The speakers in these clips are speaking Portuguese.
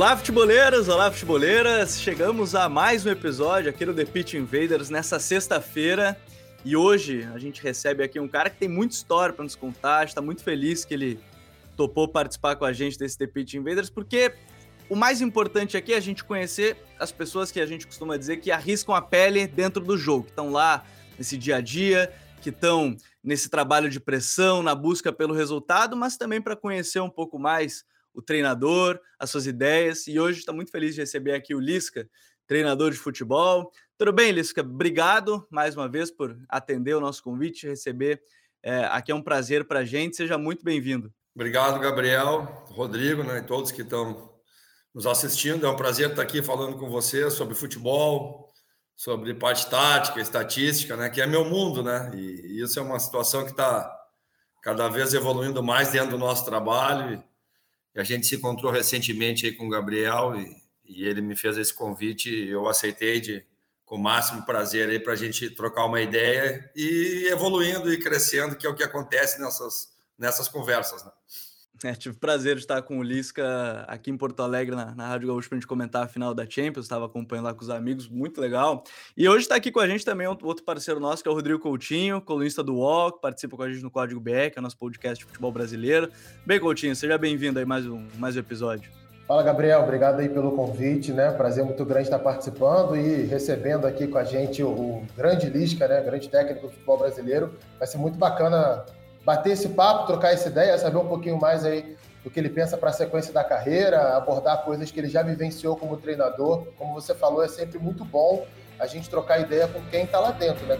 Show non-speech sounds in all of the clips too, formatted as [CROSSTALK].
Olá, futeboleiros! Olá, futeboleiras! Chegamos a mais um episódio aqui no The Pitch Invaders nessa sexta-feira. E hoje a gente recebe aqui um cara que tem muita história para nos contar. está muito feliz que ele topou participar com a gente desse The Pitch Invaders, porque o mais importante aqui é a gente conhecer as pessoas que a gente costuma dizer que arriscam a pele dentro do jogo, que estão lá nesse dia a dia, que estão nesse trabalho de pressão, na busca pelo resultado, mas também para conhecer um pouco mais o treinador, as suas ideias. E hoje está muito feliz de receber aqui o Lisca, treinador de futebol. Tudo bem, Lisca? Obrigado mais uma vez por atender o nosso convite, receber é, aqui é um prazer para a gente. Seja muito bem-vindo. Obrigado, Gabriel, Rodrigo, né, e todos que estão nos assistindo. É um prazer estar aqui falando com você sobre futebol, sobre parte tática, estatística, né, que é meu mundo, né? E, e isso é uma situação que está cada vez evoluindo mais dentro do nosso trabalho. A gente se encontrou recentemente aí com o Gabriel e, e ele me fez esse convite eu aceitei de, com o máximo prazer aí para a gente trocar uma ideia e evoluindo e crescendo, que é o que acontece nessas, nessas conversas. Né? É, tive o prazer de estar com o Lisca aqui em Porto Alegre, na, na Rádio Gaúcho, para a gente comentar a final da Champions. Estava acompanhando lá com os amigos, muito legal. E hoje está aqui com a gente também outro parceiro nosso, que é o Rodrigo Coutinho, colunista do UOL, que participa com a gente no Código BR, que é o nosso podcast de futebol brasileiro. Bem, Coutinho, seja bem-vindo aí mais um, mais um episódio. Fala, Gabriel. Obrigado aí pelo convite, né? Prazer muito grande estar participando e recebendo aqui com a gente o, o grande Lisca, né? Grande técnico do futebol brasileiro. Vai ser muito bacana bater esse papo, trocar essa ideia, saber um pouquinho mais aí do que ele pensa para a sequência da carreira, abordar coisas que ele já vivenciou como treinador. Como você falou, é sempre muito bom a gente trocar ideia com quem está lá dentro, né?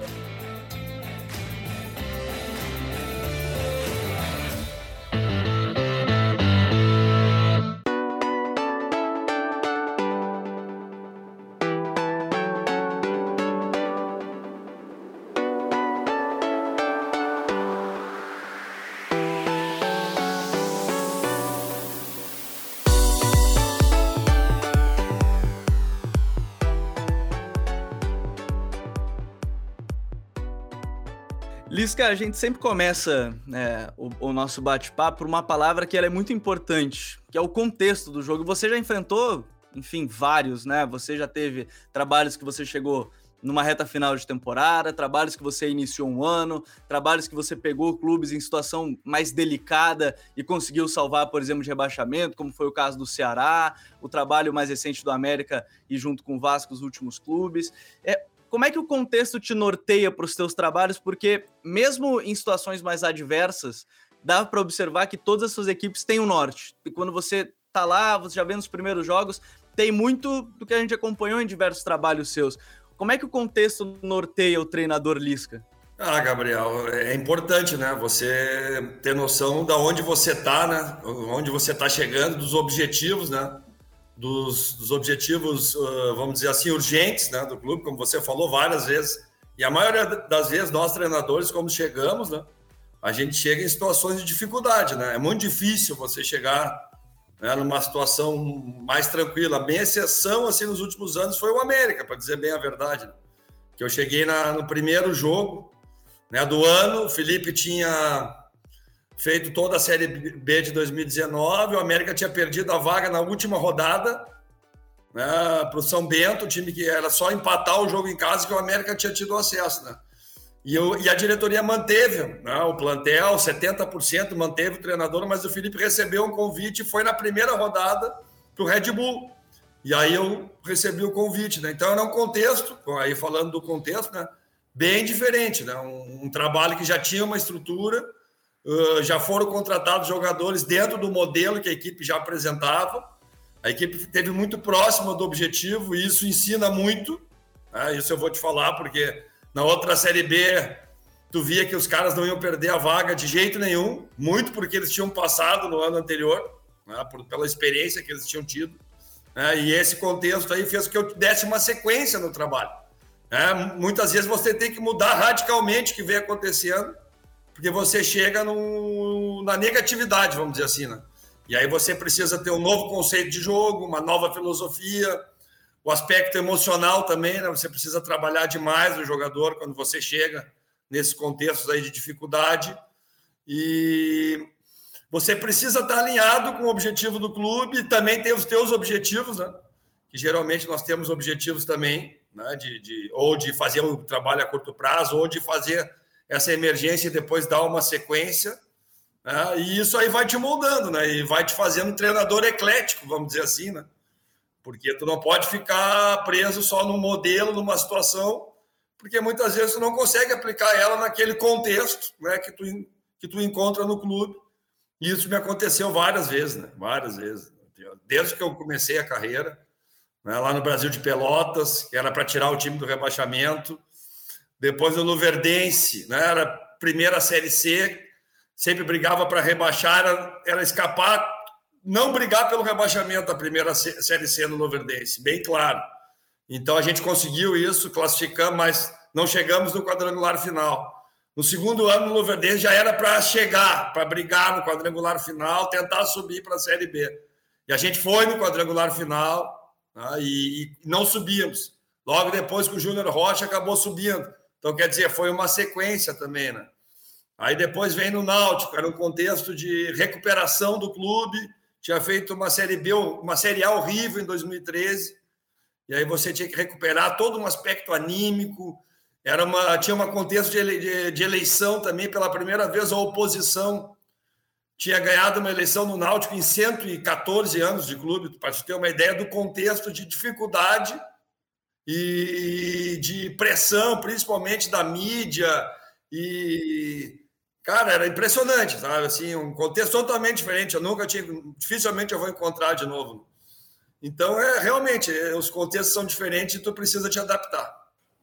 Lisca, a gente sempre começa né, o, o, nosso bate-papo por uma palavra que é muito importante, que é o contexto do jogo. Você já enfrentou, enfim, vários, né? Você já teve trabalhos que você chegou numa reta final de temporada, trabalhos que você iniciou um ano, trabalhos que você pegou clubes em situação mais delicada e conseguiu salvar, por exemplo, de rebaixamento, como foi o caso do Ceará, o trabalho mais recente do América e junto com o Vasco os últimos clubes. É, como é que o contexto te norteia para os teus trabalhos? Porque mesmo em situações mais adversas, dá para observar que todas as suas equipes têm um norte. E quando você tá lá, você já vê nos primeiros jogos, tem muito do que a gente acompanhou em diversos trabalhos seus. Como é que o contexto norteia o treinador Lisca? Ah, Gabriel, é importante, né? Você ter noção da onde você tá, né? Onde você tá chegando, dos objetivos, né? Dos, dos objetivos, uh, vamos dizer assim, urgentes né, do clube, como você falou várias vezes. E a maioria das vezes, nós treinadores, como chegamos, né, a gente chega em situações de dificuldade. Né? É muito difícil você chegar né, numa situação mais tranquila. A minha exceção assim, nos últimos anos foi o América, para dizer bem a verdade. Né? Que eu cheguei na, no primeiro jogo né, do ano, o Felipe tinha feito toda a Série B de 2019. O América tinha perdido a vaga na última rodada né, para o São Bento, time que era só empatar o jogo em casa que o América tinha tido acesso. Né? E, eu, e a diretoria manteve né, o plantel, 70% manteve o treinador, mas o Felipe recebeu um convite e foi na primeira rodada para o Red Bull. E aí eu recebi o convite. Né? Então era um contexto, aí falando do contexto, né, bem diferente. Né? Um, um trabalho que já tinha uma estrutura Uh, já foram contratados jogadores dentro do modelo que a equipe já apresentava. A equipe esteve muito próxima do objetivo e isso ensina muito. Né? Isso eu vou te falar, porque na outra Série B tu via que os caras não iam perder a vaga de jeito nenhum, muito porque eles tinham passado no ano anterior, né, por, pela experiência que eles tinham tido. Né, e esse contexto aí fez com que eu desse uma sequência no trabalho. Né. muitas vezes você tem que mudar radicalmente o que vem acontecendo, porque você chega no, na negatividade, vamos dizer assim. Né? E aí você precisa ter um novo conceito de jogo, uma nova filosofia, o aspecto emocional também, né? Você precisa trabalhar demais o jogador quando você chega nesses contextos aí de dificuldade. E você precisa estar alinhado com o objetivo do clube e também ter os teus objetivos, né? Que geralmente nós temos objetivos também, né? De, de, ou de fazer um trabalho a curto prazo, ou de fazer essa emergência e depois dar uma sequência. Né? E isso aí vai te moldando, né? E vai te fazendo um treinador eclético, vamos dizer assim, né? Porque tu não pode ficar preso só num modelo, numa situação, porque muitas vezes tu não consegue aplicar ela naquele contexto né, que, tu, que tu encontra no clube. E isso me aconteceu várias vezes, né? Várias vezes. Desde que eu comecei a carreira, né, lá no Brasil de Pelotas, que era para tirar o time do rebaixamento. Depois no Luverdense, né, era primeira Série C, sempre brigava para rebaixar, era, era escapar não brigar pelo rebaixamento da primeira Série C no Luverdense, bem claro. Então a gente conseguiu isso, classificamos, mas não chegamos no quadrangular final. No segundo ano no Luverdense já era para chegar, para brigar no quadrangular final, tentar subir para a Série B. E a gente foi no quadrangular final né, e, e não subimos. Logo depois que o Júnior Rocha acabou subindo. Então, quer dizer, foi uma sequência também, né? Aí depois vem no Náutico, era um contexto de recuperação do clube, tinha feito uma série B, uma série A horrível em 2013, e aí você tinha que recuperar todo um aspecto anímico. Era uma, tinha um contexto de, de, eleição também, pela primeira vez a oposição tinha ganhado uma eleição no Náutico em 114 anos de clube, para te ter uma ideia do contexto de dificuldade e de pressão, principalmente da mídia e Cara, era impressionante, sabe? Assim, um contexto totalmente diferente. Eu nunca tinha, dificilmente eu vou encontrar de novo. Então, é realmente, é, os contextos são diferentes e tu precisa te adaptar.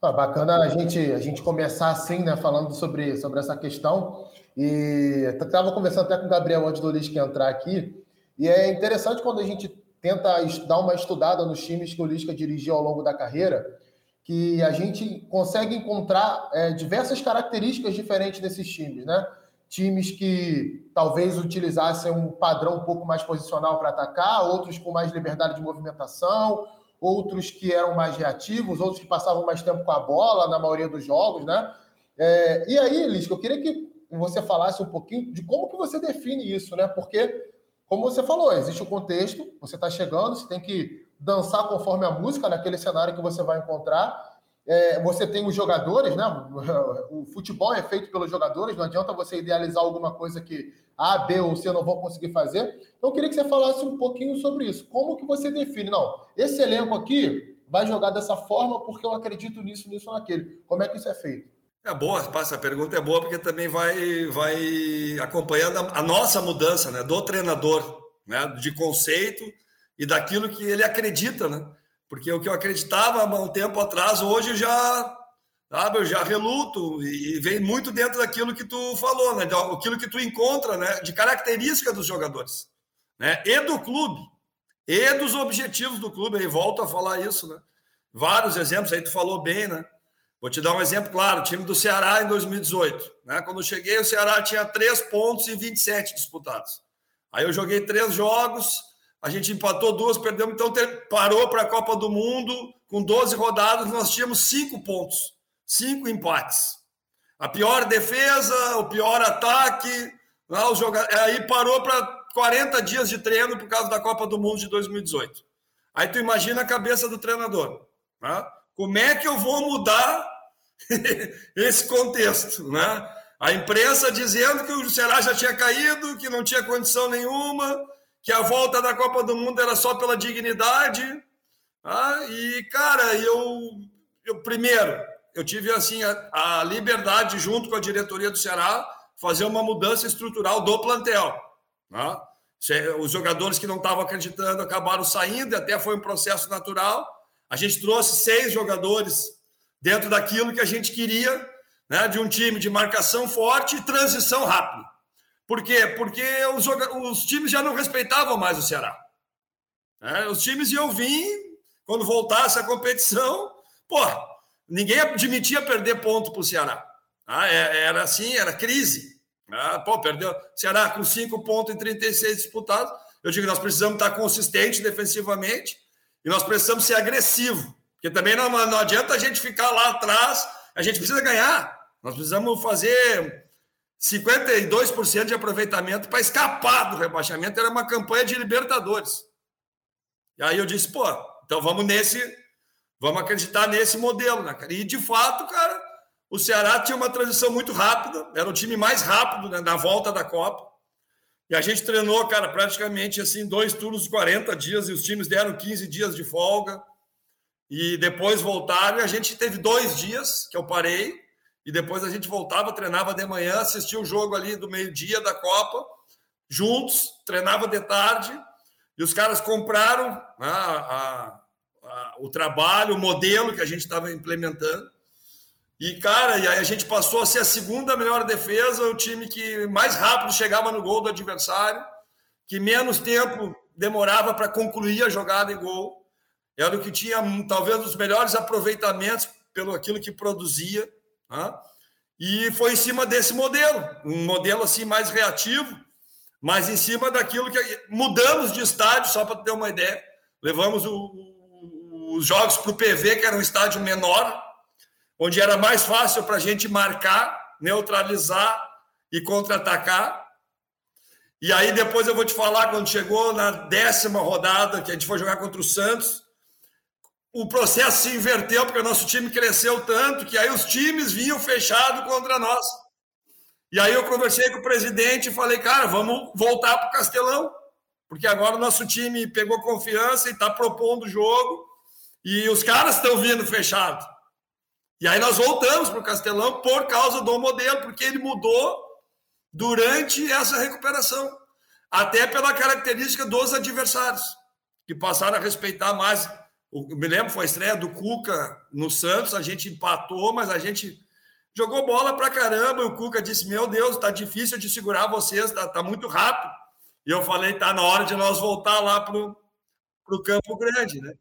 Ah, bacana a gente, a gente começar assim, né, falando sobre, sobre essa questão. E estava conversando até com o Gabriel antes do Lisca entrar aqui. E é interessante quando a gente tenta dar uma estudada nos times que o Lisca dirigiu ao longo da carreira, que a gente consegue encontrar é, diversas características diferentes desses times, né? Times que talvez utilizassem um padrão um pouco mais posicional para atacar, outros com mais liberdade de movimentação, outros que eram mais reativos, outros que passavam mais tempo com a bola na maioria dos jogos, né? É, e aí, Lisca, eu queria que você falasse um pouquinho de como que você define isso, né? Porque, como você falou, existe o contexto, você está chegando, você tem que dançar conforme a música naquele cenário que você vai encontrar. É, você tem os jogadores, né? [LAUGHS] O futebol é feito pelos jogadores, não adianta você idealizar alguma coisa que A, B ou C não vão conseguir fazer. Então, eu queria que você falasse um pouquinho sobre isso. Como que você define? Não, esse elenco aqui vai jogar dessa forma porque eu acredito nisso, nisso, naquele. Como é que isso é feito? É boa, essa pergunta é boa porque também vai, vai acompanhando a, a nossa mudança, né? Do treinador, né? De conceito e daquilo que ele acredita, né? Porque o que eu acreditava há um tempo atrás, hoje já, sabe, eu já reluto e vem muito dentro daquilo que tu falou, né? Aquilo que tu encontra, né? De característica dos jogadores, né? E do clube, e dos objetivos do clube. Aí volto a falar isso, né? Vários exemplos aí tu falou bem, né? Vou te dar um exemplo claro: o time do Ceará em 2018. Né? Quando eu cheguei, o Ceará tinha três pontos em 27 disputados. Aí eu joguei três jogos, a gente empatou duas, perdemos, então parou para a Copa do Mundo com 12 rodadas, nós tínhamos cinco pontos, cinco empates. A pior defesa, o pior ataque, lá, né, os jogadores, aí parou para 40 dias de treino por causa da Copa do Mundo de 2018. Aí tu imagina a cabeça do treinador. Né? Como é que eu vou mudar [LAUGHS] esse contexto? Né? A imprensa dizendo que o Ceará já tinha caído, que não tinha condição nenhuma, que a volta da Copa do Mundo era só pela dignidade. Ah, e, cara, eu, eu primeiro, eu tive assim a, a, liberdade, junto com a diretoria do Ceará, fazer uma mudança estrutural do plantel. Né? Os jogadores que não estavam acreditando acabaram saindo, até foi um processo natural. A gente trouxe seis jogadores dentro daquilo que a gente queria, né, de um time de marcação forte e transição rápida. Por quê? Porque os, os times já não respeitavam mais o Ceará. É, os times iam vir, quando voltasse a competição, pô, ninguém admitia perder ponto para o Ceará. Ah, é, era assim, era crise. Ah, pô, perdeu. Ceará com 5 pontos em 36 disputados. Eu digo, nós precisamos estar consistente defensivamente e nós precisamos ser agressivo. Porque também não, não adianta a gente ficar lá atrás, a gente precisa ganhar. Nós precisamos fazer 52% de aproveitamento para escapar do rebaixamento. Era uma campanha de Libertadores. E aí eu disse, pô, então vamos nesse, vamos acreditar nesse modelo, né, cara? E de fato, cara, o Ceará tinha uma transição muito rápida, era o time mais rápido né, na volta da Copa. E a gente treinou, cara, praticamente assim, dois turnos, 40 dias, e os times deram 15 dias de folga. E depois voltaram, e a gente teve dois dias que eu parei, e depois a gente voltava, treinava de manhã, assistia o jogo ali do meio-dia da Copa, juntos, treinava de tarde, e os caras compraram né, a, a, o trabalho, o modelo que a gente estava implementando. E, cara, e aí a gente passou a ser a segunda melhor defesa, o time que mais rápido chegava no gol do adversário, que menos tempo demorava para concluir a jogada em gol. Era o que tinha talvez os melhores aproveitamentos pelo aquilo que produzia. Né? E foi em cima desse modelo, um modelo assim mais reativo, mas em cima daquilo que mudamos de estádio, só para ter uma ideia. Levamos o, os jogos para o PV, que era um estádio menor, onde era mais fácil para a gente marcar, neutralizar e contra-atacar. E aí depois eu vou te falar quando chegou na décima rodada, que a gente foi jogar contra o Santos, o processo se inverteu, porque o nosso time cresceu tanto que aí os times vinham fechado contra nós. E aí eu conversei com o presidente e falei, cara, vamos voltar para o Castelão, porque agora o nosso time pegou confiança e está propondo o jogo, e os caras estão vindo fechado. E aí nós voltamos para o Castelão por causa do modelo, porque ele mudou durante essa recuperação, até pela característica dos adversários, que passaram a respeitar mais eu me lembro, foi a estreia do Cuca no Santos, a gente empatou, mas a gente jogou bola pra caramba. E o Cuca disse: Meu Deus, tá difícil de segurar vocês, tá, tá muito rápido. E eu falei: Tá na hora de nós voltar lá pro, pro Campo Grande, né?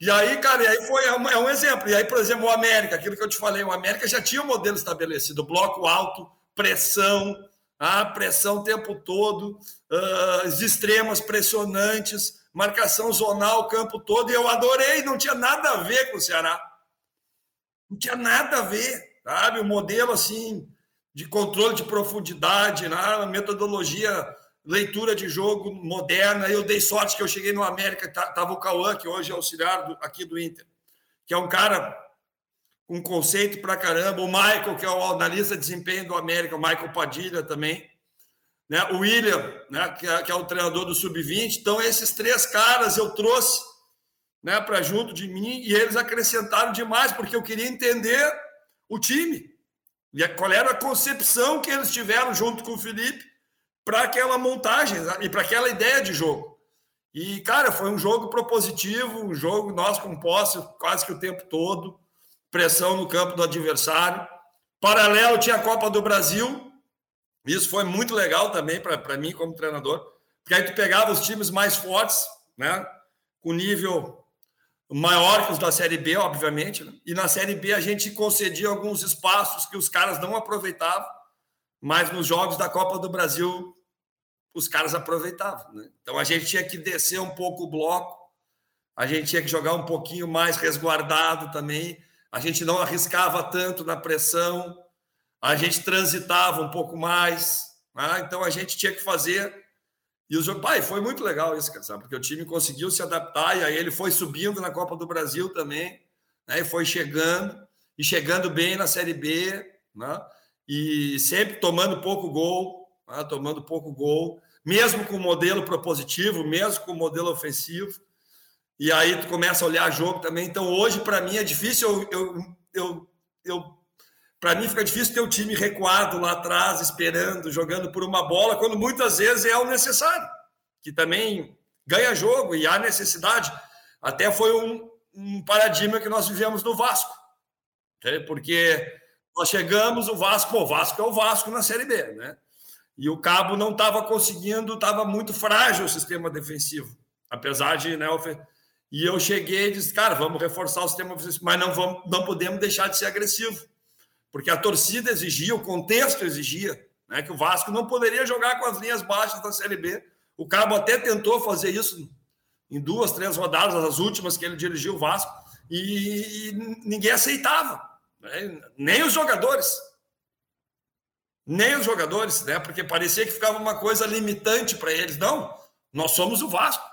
E aí, cara, e aí foi é um, é um exemplo. E aí, por exemplo, o América, aquilo que eu te falei, o América já tinha um modelo estabelecido: bloco alto, pressão, a ah, pressão o tempo todo, uh, as extremas pressionantes marcação zonal o campo todo, e eu adorei, não tinha nada a ver com o Ceará. Não tinha nada a ver, sabe? O modelo assim de controle de profundidade, né? metodologia, leitura de jogo moderna. Eu dei sorte que eu cheguei no América, tava tá, o Cauã, que hoje é auxiliar do, aqui do Inter, que é um cara com conceito pra caramba. O Michael, que é o analista de desempenho do América, o Michael Padilha também né? o William, né? que, é, que é o treinador do Sub-20. Então, esses três caras eu trouxe né, para junto de mim e eles acrescentaram demais, porque eu queria entender o time. E qual era a concepção que eles tiveram junto com o Felipe para aquela montagem e para aquela ideia de jogo. E, cara, foi um jogo propositivo, um jogo nós com posse quase que o tempo todo, pressão no campo do adversário. Paralelo tinha a Copa do Brasil, isso foi muito legal também para mim como treinador, porque aí tu pegava os times mais fortes, né, com nível maior que os da Série B, obviamente, né? e na Série B a gente concedia alguns espaços que os caras não aproveitavam, mas nos jogos da Copa do Brasil os caras aproveitavam. Né? Então a gente tinha que descer um pouco o bloco, a gente tinha que jogar um pouquinho mais resguardado também, a gente não arriscava tanto na pressão, a gente transitava um pouco mais, né? então a gente tinha que fazer. E o jogo, pai, foi muito legal isso, cara, porque o time conseguiu se adaptar e aí ele foi subindo na Copa do Brasil também, né? e foi chegando, e chegando bem na Série B, né? e sempre tomando pouco gol, né? tomando pouco gol, mesmo com o modelo propositivo, mesmo com o modelo ofensivo. E aí tu começa a olhar jogo também. Então hoje, para mim, é difícil eu, eu, eu, para mim fica difícil ter o time recuado lá atrás, esperando, jogando por uma bola, quando muitas vezes é o necessário, que também ganha jogo e há necessidade. Até foi um, um paradigma que nós vivemos no Vasco, porque nós chegamos, o Vasco, pô, o Vasco é o Vasco na Série B, né? E o Cabo não estava conseguindo, estava muito frágil o sistema defensivo, apesar de, né, e eu cheguei e disse, cara, vamos reforçar o sistema defensivo, mas não vamos, não podemos deixar de ser agressivo, porque a torcida exigia, o contexto exigia, né, que o Vasco não poderia jogar com as linhas baixas da Série B. O Cabo até tentou fazer isso em duas, três rodadas, as últimas que ele dirigiu o Vasco, e, e ninguém aceitava, né? nem os jogadores. Nem os jogadores, né? Porque parecia que ficava uma coisa limitante para eles. Não, nós somos o Vasco.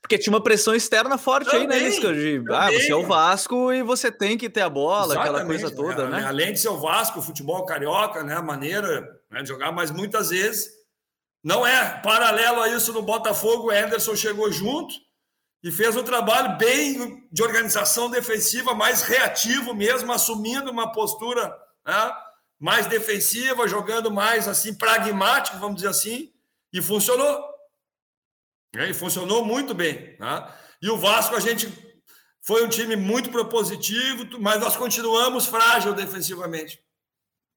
Porque tinha uma pressão externa forte também, aí, né, Lisca? De, ah, você é o Vasco e você tem que ter a bola, Exatamente, aquela coisa toda, né? né? Além de ser o Vasco, o futebol carioca, né? A maneira né, de jogar, mas muitas vezes não é. Paralelo a isso no Botafogo, o Anderson chegou junto e fez um trabalho bem de organização defensiva, mais reativo mesmo, assumindo uma postura né, mais defensiva, jogando mais assim pragmático, vamos dizer assim, e funcionou. E funcionou muito bem. Né? E o Vasco, a gente foi um time muito propositivo, mas nós continuamos frágil defensivamente.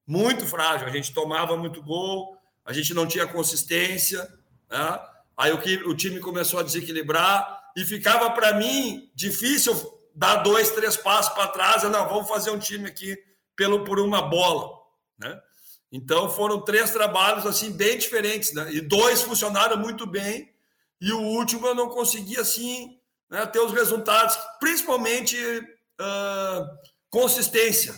Muito frágil. A gente tomava muito gol, a gente não tinha consistência. Né? Aí o, o time começou a desequilibrar e ficava para mim difícil dar dois, três passos para trás. Não, vamos fazer um time aqui pelo por uma bola, né? Então foram três trabalhos assim bem diferentes, né? E dois funcionaram muito bem e o último eu não consegui assim né, ter os resultados, principalmente uh, consistência,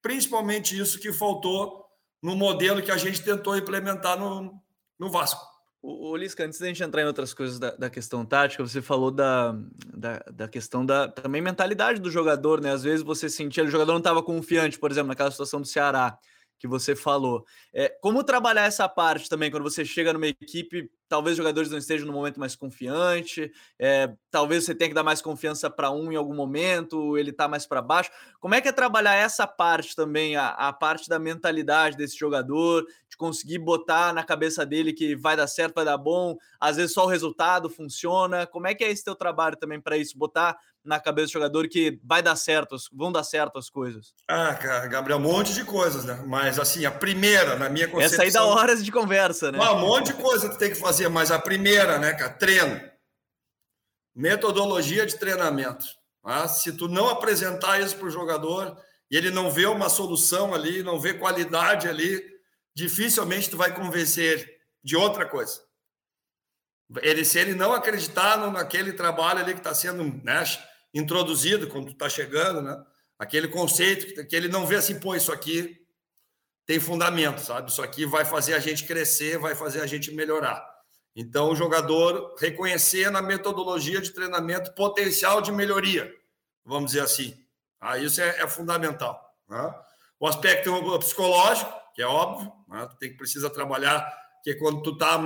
principalmente isso que faltou no modelo que a gente tentou implementar no, no Vasco. O, Lisca, antes da gente entrar em outras coisas da, da questão tática, você falou da, da, da, questão da também mentalidade do jogador, né? Às vezes você sentia, o jogador não estava confiante, por exemplo, naquela situação do Ceará que você falou. É, como trabalhar essa parte também, quando você chega numa equipe, talvez os jogadores não estejam no momento mais confiante, é, talvez você tenha que dar mais confiança para um em algum momento, ele está mais para baixo. Como é que é trabalhar essa parte também, a, a, parte da mentalidade desse jogador, de conseguir botar na cabeça dele que vai dar certo, vai dar bom, às vezes só o resultado funciona. Como é que é esse teu trabalho também para isso? Botar na cabeça do jogador que vai dar certo, vão dar certo as coisas? Ah, cara, Gabriel, um monte de coisas, né? Mas assim, a primeira, na minha concepção... Essa aí dá horas de conversa, né? Um monte de coisa que tem que fazer, mas a primeira, né, cara, treino. Metodologia de treinamento. Ah, se tu não apresentar isso para o jogador e ele não vê uma solução ali, não vê qualidade ali, dificilmente tu vai convencer ele de outra coisa. Ele, se ele não acreditar no, naquele trabalho ali que está sendo né, introduzido quando tu está chegando, né? Aquele conceito que, ele não vê assim, pô, isso aqui tem fundamento, sabe? Isso aqui vai fazer a gente crescer, vai fazer a gente melhorar. Então, o jogador reconhecer na metodologia de treinamento potencial de melhoria, vamos dizer assim. Ah, isso é, é fundamental. Né? O aspecto psicológico, que é óbvio, né? tu tem que precisa trabalhar, que quando tu está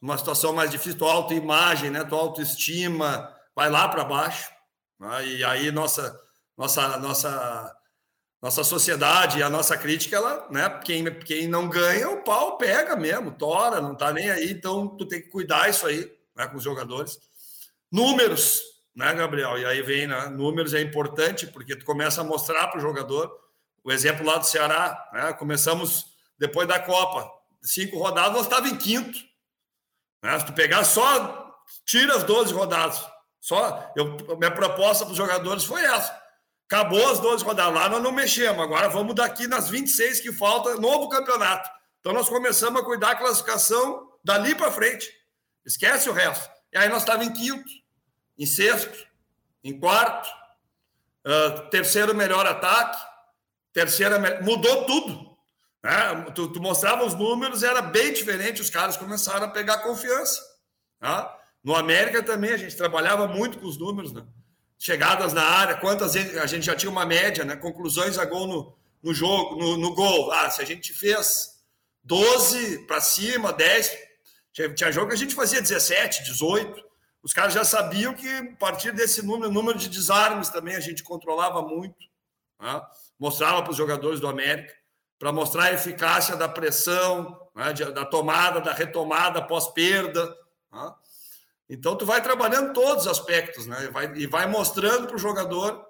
numa situação mais difícil, tua autoimagem, né? tua autoestima, vai lá para baixo. Né? E aí nossa, nossa, nossa, nossa sociedade, a nossa crítica, ela, né? quem, quem não ganha, o pau pega mesmo, tora, não está nem aí. Então, tu tem que cuidar isso aí né? com os jogadores. Números, né, Gabriel? E aí vem, né? Números é importante, porque tu começa a mostrar para o jogador. O exemplo lá do Ceará, né? Começamos depois da Copa, cinco rodadas, nós estávamos em quinto. Né? Se tu pegar só, tira as 12 rodadas. Só, eu, minha proposta para os jogadores foi essa. Acabou as 12 rodadas lá, nós não mexemos. Agora vamos daqui nas 26 que falta, novo campeonato. Então nós começamos a cuidar da classificação dali para frente. Esquece o resto. E aí nós estávamos em quinto, em sexto, em quarto, uh, terceiro melhor ataque, terceira mudou tudo. Né? Tu, tu, mostrava os números, era bem diferente, os caras começaram a pegar confiança. Tá? No América também a gente trabalhava muito com os números, né? Chegadas na área, quantas vezes a gente já tinha uma média, né? Conclusões a gol no, no jogo, no, no gol. Ah, se a gente fez 12 para cima, 10, tinha, tinha jogo que a gente fazia 17, 18. Os caras já sabiam que a partir desse número, número de desarmes também a gente controlava muito. Tá? Mostrava para os jogadores do América para mostrar a eficácia da pressão, né? da tomada, da retomada pós-perda. Tá? Então, tu vai trabalhando todos os aspectos, né? E vai, e vai mostrando para o jogador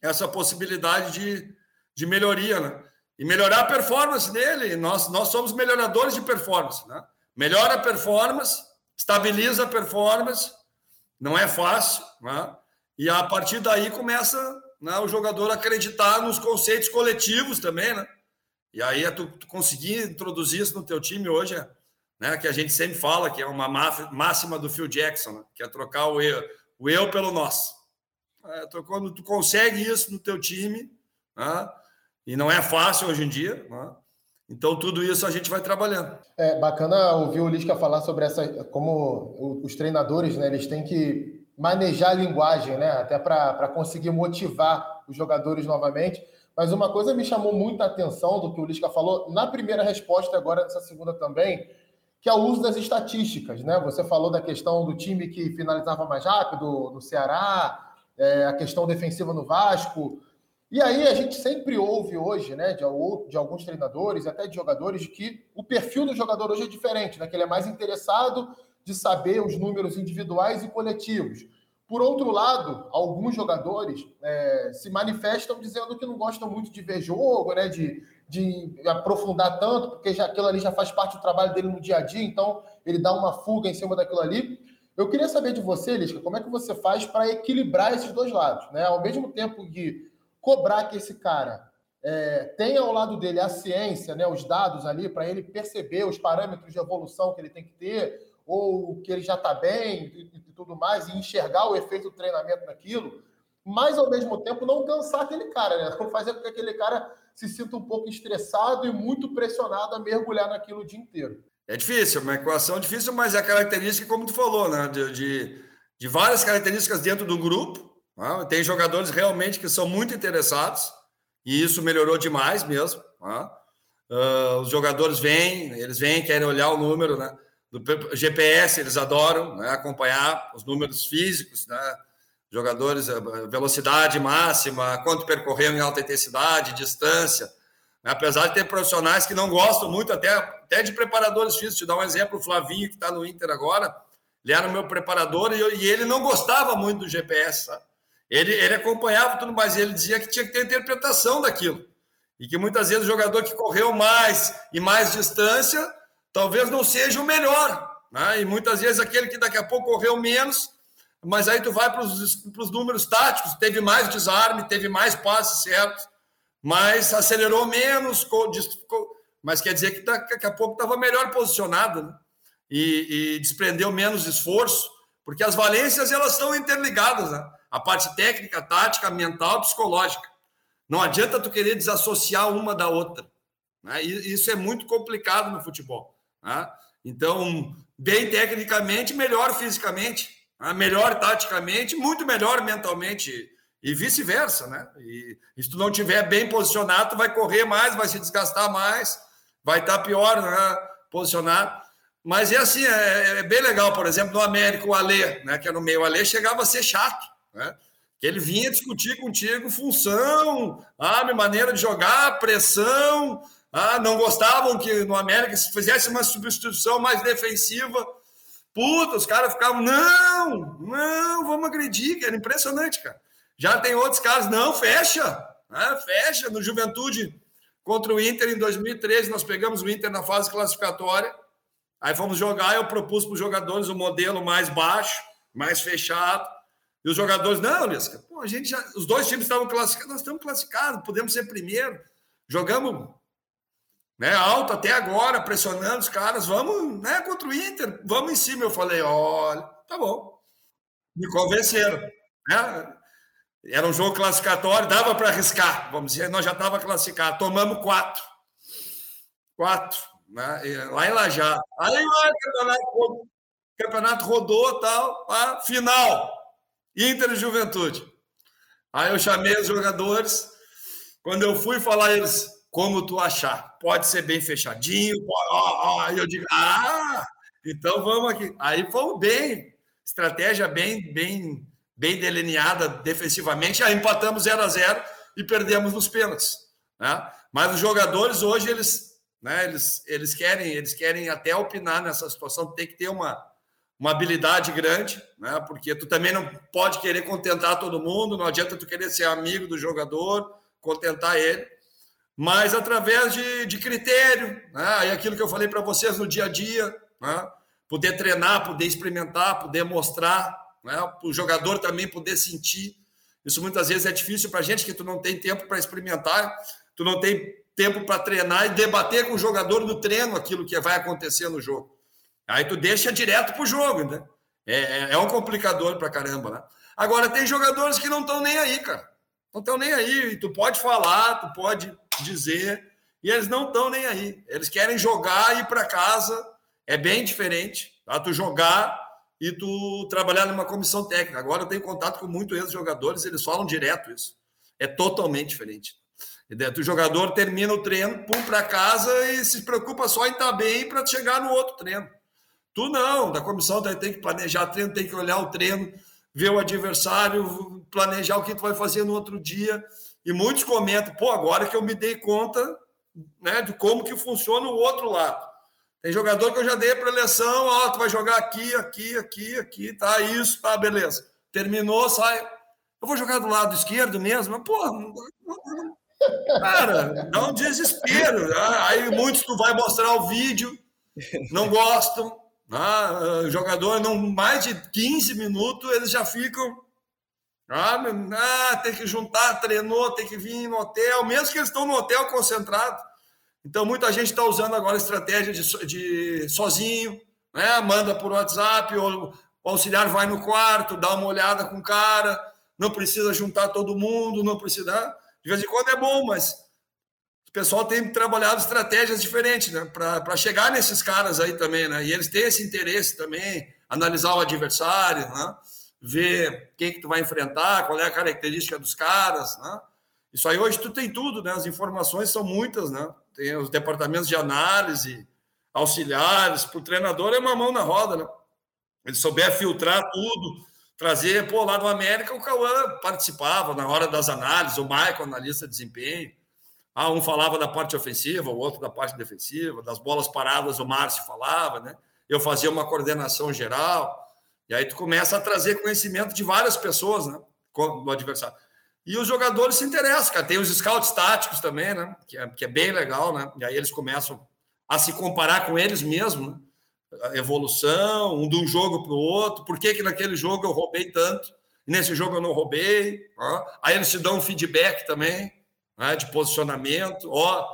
essa possibilidade de, de melhoria, né? E melhorar a performance dele. Nós, nós somos melhoradores de performance, né? Melhora a performance, estabiliza a performance, não é fácil, né? E a partir daí começa né, o jogador acreditar nos conceitos coletivos também, né? E aí é tu, tu conseguir introduzir isso no teu time hoje, é, né? Que a gente sempre fala que é uma máxima do Phil Jackson, né? que é trocar o eu, o eu pelo nós. É, quando tu consegue isso no teu time, né? e não é fácil hoje em dia, né? Então, tudo isso a gente vai trabalhando. É bacana ouvir o Lisca falar sobre essa, como os treinadores, né, eles têm que manejar a linguagem, né, até para conseguir motivar os jogadores novamente. Mas uma coisa me chamou muita atenção do que o Lisca falou na primeira resposta, agora nessa segunda também, que é o uso das estatísticas, né? Você falou da questão do time que finalizava mais rápido no Ceará, é, a questão defensiva no Vasco. E aí a gente sempre ouve hoje, né, de, de alguns treinadores, até de jogadores, de que o perfil do jogador hoje é diferente, né? Que ele é mais interessado de saber os números individuais e coletivos. Por outro lado, alguns jogadores é, se manifestam dizendo que não gostam muito de ver jogo, né, de, de aprofundar tanto, porque já, aquilo ali já faz parte do trabalho dele no dia a dia, então ele dá uma fuga em cima daquilo ali. Eu queria saber de você, Lisca, como é que você faz para equilibrar esses dois lados, né? Ao mesmo tempo de cobrar que esse cara é, tenha ao lado dele a ciência, né, os dados ali, para ele perceber os parâmetros de evolução que ele tem que ter, ou que ele já está bem e, e, tudo mais, e enxergar o efeito do treinamento naquilo, mas ao mesmo tempo não cansar aquele cara, né? Não fazer com que aquele cara se sinta um pouco estressado e muito pressionado a mergulhar naquilo o dia inteiro. É difícil, uma equação difícil, mas é característica, como tu falou, né? De, de, de várias características dentro do grupo. Né? Tem jogadores realmente que são muito interessados, e isso melhorou demais mesmo. Né? Uh, os jogadores vêm, eles vêm, querem olhar o número, né? do GPS, eles adoram né, acompanhar os números físicos, né, jogadores, velocidade máxima, quanto percorreu em alta intensidade, distância. Né, apesar de ter profissionais que não gostam muito até, até de preparadores físicos. Te dar um exemplo, o Flavinho, que está no Inter agora, ele era o meu preparador e, eu, e ele não gostava muito do GPS. Sabe? Ele, ele acompanhava tudo, mas ele dizia que tinha que ter interpretação daquilo. E que muitas vezes o jogador que correu mais e mais distância talvez não seja o melhor. Né? E muitas vezes aquele que daqui a pouco correu menos, mas aí tu vai para os números táticos, teve mais desarme, teve mais passes certos, mas acelerou menos, mas quer dizer que daqui a pouco estava melhor posicionado né? e, e, desprendeu menos esforço, porque as valências elas estão interligadas, né? a parte técnica, tática, mental, psicológica. Não adianta tu querer desassociar uma da outra. Né? Isso é muito complicado no futebol. Né? Então, bem tecnicamente, melhor fisicamente? Melhor taticamente, muito melhor mentalmente e vice-versa, né? E, se tu não tiver bem posicionado, tu vai correr mais, vai se desgastar mais, vai estar pior né? posicionado. Mas é assim, é, é, bem legal, por exemplo, no América, o Alê, né? Que era no meio, o Alê chegava a ser chato, né? Que ele vinha discutir contigo função, ah, maneira de jogar, pressão, ah, não gostavam que no América se fizesse uma substituição mais defensiva. Puta, os caras ficavam, não, não, vamos agredir, era impressionante, cara. Já tem outros casos, não, fecha, né? fecha. No Juventude contra o Inter em 2013, nós pegamos o Inter na fase classificatória. Aí fomos jogar, eu propus para os jogadores o um modelo mais baixo, mais fechado. E os jogadores, não, Lisca, pô, a gente já, os dois times estavam classificados, nós estamos classificados, podemos ser primeiro. Jogamos né, alto até agora, pressionando os caras, vamos, né, contra o Inter, vamos em cima. Eu falei, olha, tá bom. Me convenceram, né? Era um jogo classificatório, dava para arriscar, vamos dizer, nós já estava classificado, tomamos quatro. Quatro, né? Lá em Lajá. Aí o campeonato, campeonato rodou, tal, a final. Inter e Juventude. Aí eu chamei os jogadores, quando eu fui falar eles, como tu achar. Pode ser bem fechadinho, aí eu digo, ah, então vamos aqui. Aí fomos bem, estratégia bem, bem, bem delineada defensivamente, aí empatamos 0 a 0 e perdemos nos pênaltis. Né? Mas os jogadores hoje, eles, né, eles, eles, querem, eles querem até opinar nessa situação, tem que ter uma, uma habilidade grande, né? porque tu também não pode querer contentar todo mundo, não adianta tu querer ser amigo do jogador, contentar ele. Mas através de, de critério, né? e aquilo que eu falei para vocês no dia a dia, né? poder treinar, poder experimentar, poder mostrar, né? o jogador também poder sentir. Isso muitas vezes é difícil para a gente, que tu não tem tempo para experimentar, tu não tem tempo para treinar e debater com o jogador no treino aquilo que vai acontecer no jogo. Aí tu deixa direto para o jogo, né? É, é, é um complicador para caramba, né? Agora, tem jogadores que não estão nem aí, cara. Não estão nem aí. Tu pode falar, tu pode dizer, e eles não estão nem aí. Eles querem jogar e ir para casa. É bem diferente, tá? Tu jogar e tu trabalhar numa comissão técnica. Agora eu tenho contato com muitos ex-jogadores, eles falam direto isso. É totalmente diferente. O jogador termina o treino, pum para casa e se preocupa só em estar tá bem para chegar no outro treino. Tu não, da comissão tem que planejar treino, tem que olhar o treino, ver o adversário, planejar o que tu vai fazer no outro dia. E muitos comentam, pô, agora que eu me dei conta né, de como que funciona o outro lado. Tem jogador que eu já dei para eleição, ó, tu vai jogar aqui, aqui, aqui, aqui, tá isso, tá, beleza. Terminou, sai. Eu vou jogar do lado esquerdo mesmo? Porra, cara, dá um desespero. Né? Aí muitos tu vai mostrar o vídeo, não gostam. Ah, jogador, não mais de 15 minutos, eles já ficam ah, ah, tem que juntar, treinou, tem que vir no hotel, mesmo que eles estão no hotel concentrado. Então, muita gente está usando agora a estratégia de, de sozinho, né? manda por WhatsApp, ou o auxiliar vai no quarto, dá uma olhada com o cara, não precisa juntar todo mundo, não precisa. De vez em quando é bom, mas o pessoal tem trabalhado estratégias diferentes né? para chegar nesses caras aí também, né? E eles têm esse interesse também, analisar o adversário, né? Ver quem que tu vai enfrentar, qual é a característica dos caras, né? Isso aí hoje tu tem tudo, né? As informações são muitas, né? Tem os departamentos de análise, auxiliares, para o treinador é uma mão na roda, né? Ele souber filtrar tudo, trazer, pô, lá do América o Cauã participava na hora das análises, o Michael, analista de desempenho. Ah, um falava da parte ofensiva, o outro da parte defensiva, das bolas paradas o Márcio falava, né? Eu fazia uma coordenação geral. E aí tu começa a trazer conhecimento de várias pessoas, né? Do adversário. E os jogadores se interessam, cara. Tem os scouts táticos também, né? Que é, que é bem legal, né? E aí eles começam a se comparar com eles mesmos, né? A evolução, um de um jogo para o outro. Por que, que naquele jogo eu roubei tanto? E nesse jogo eu não roubei. Ó. Aí eles te dão um feedback também, né? De posicionamento. Ó,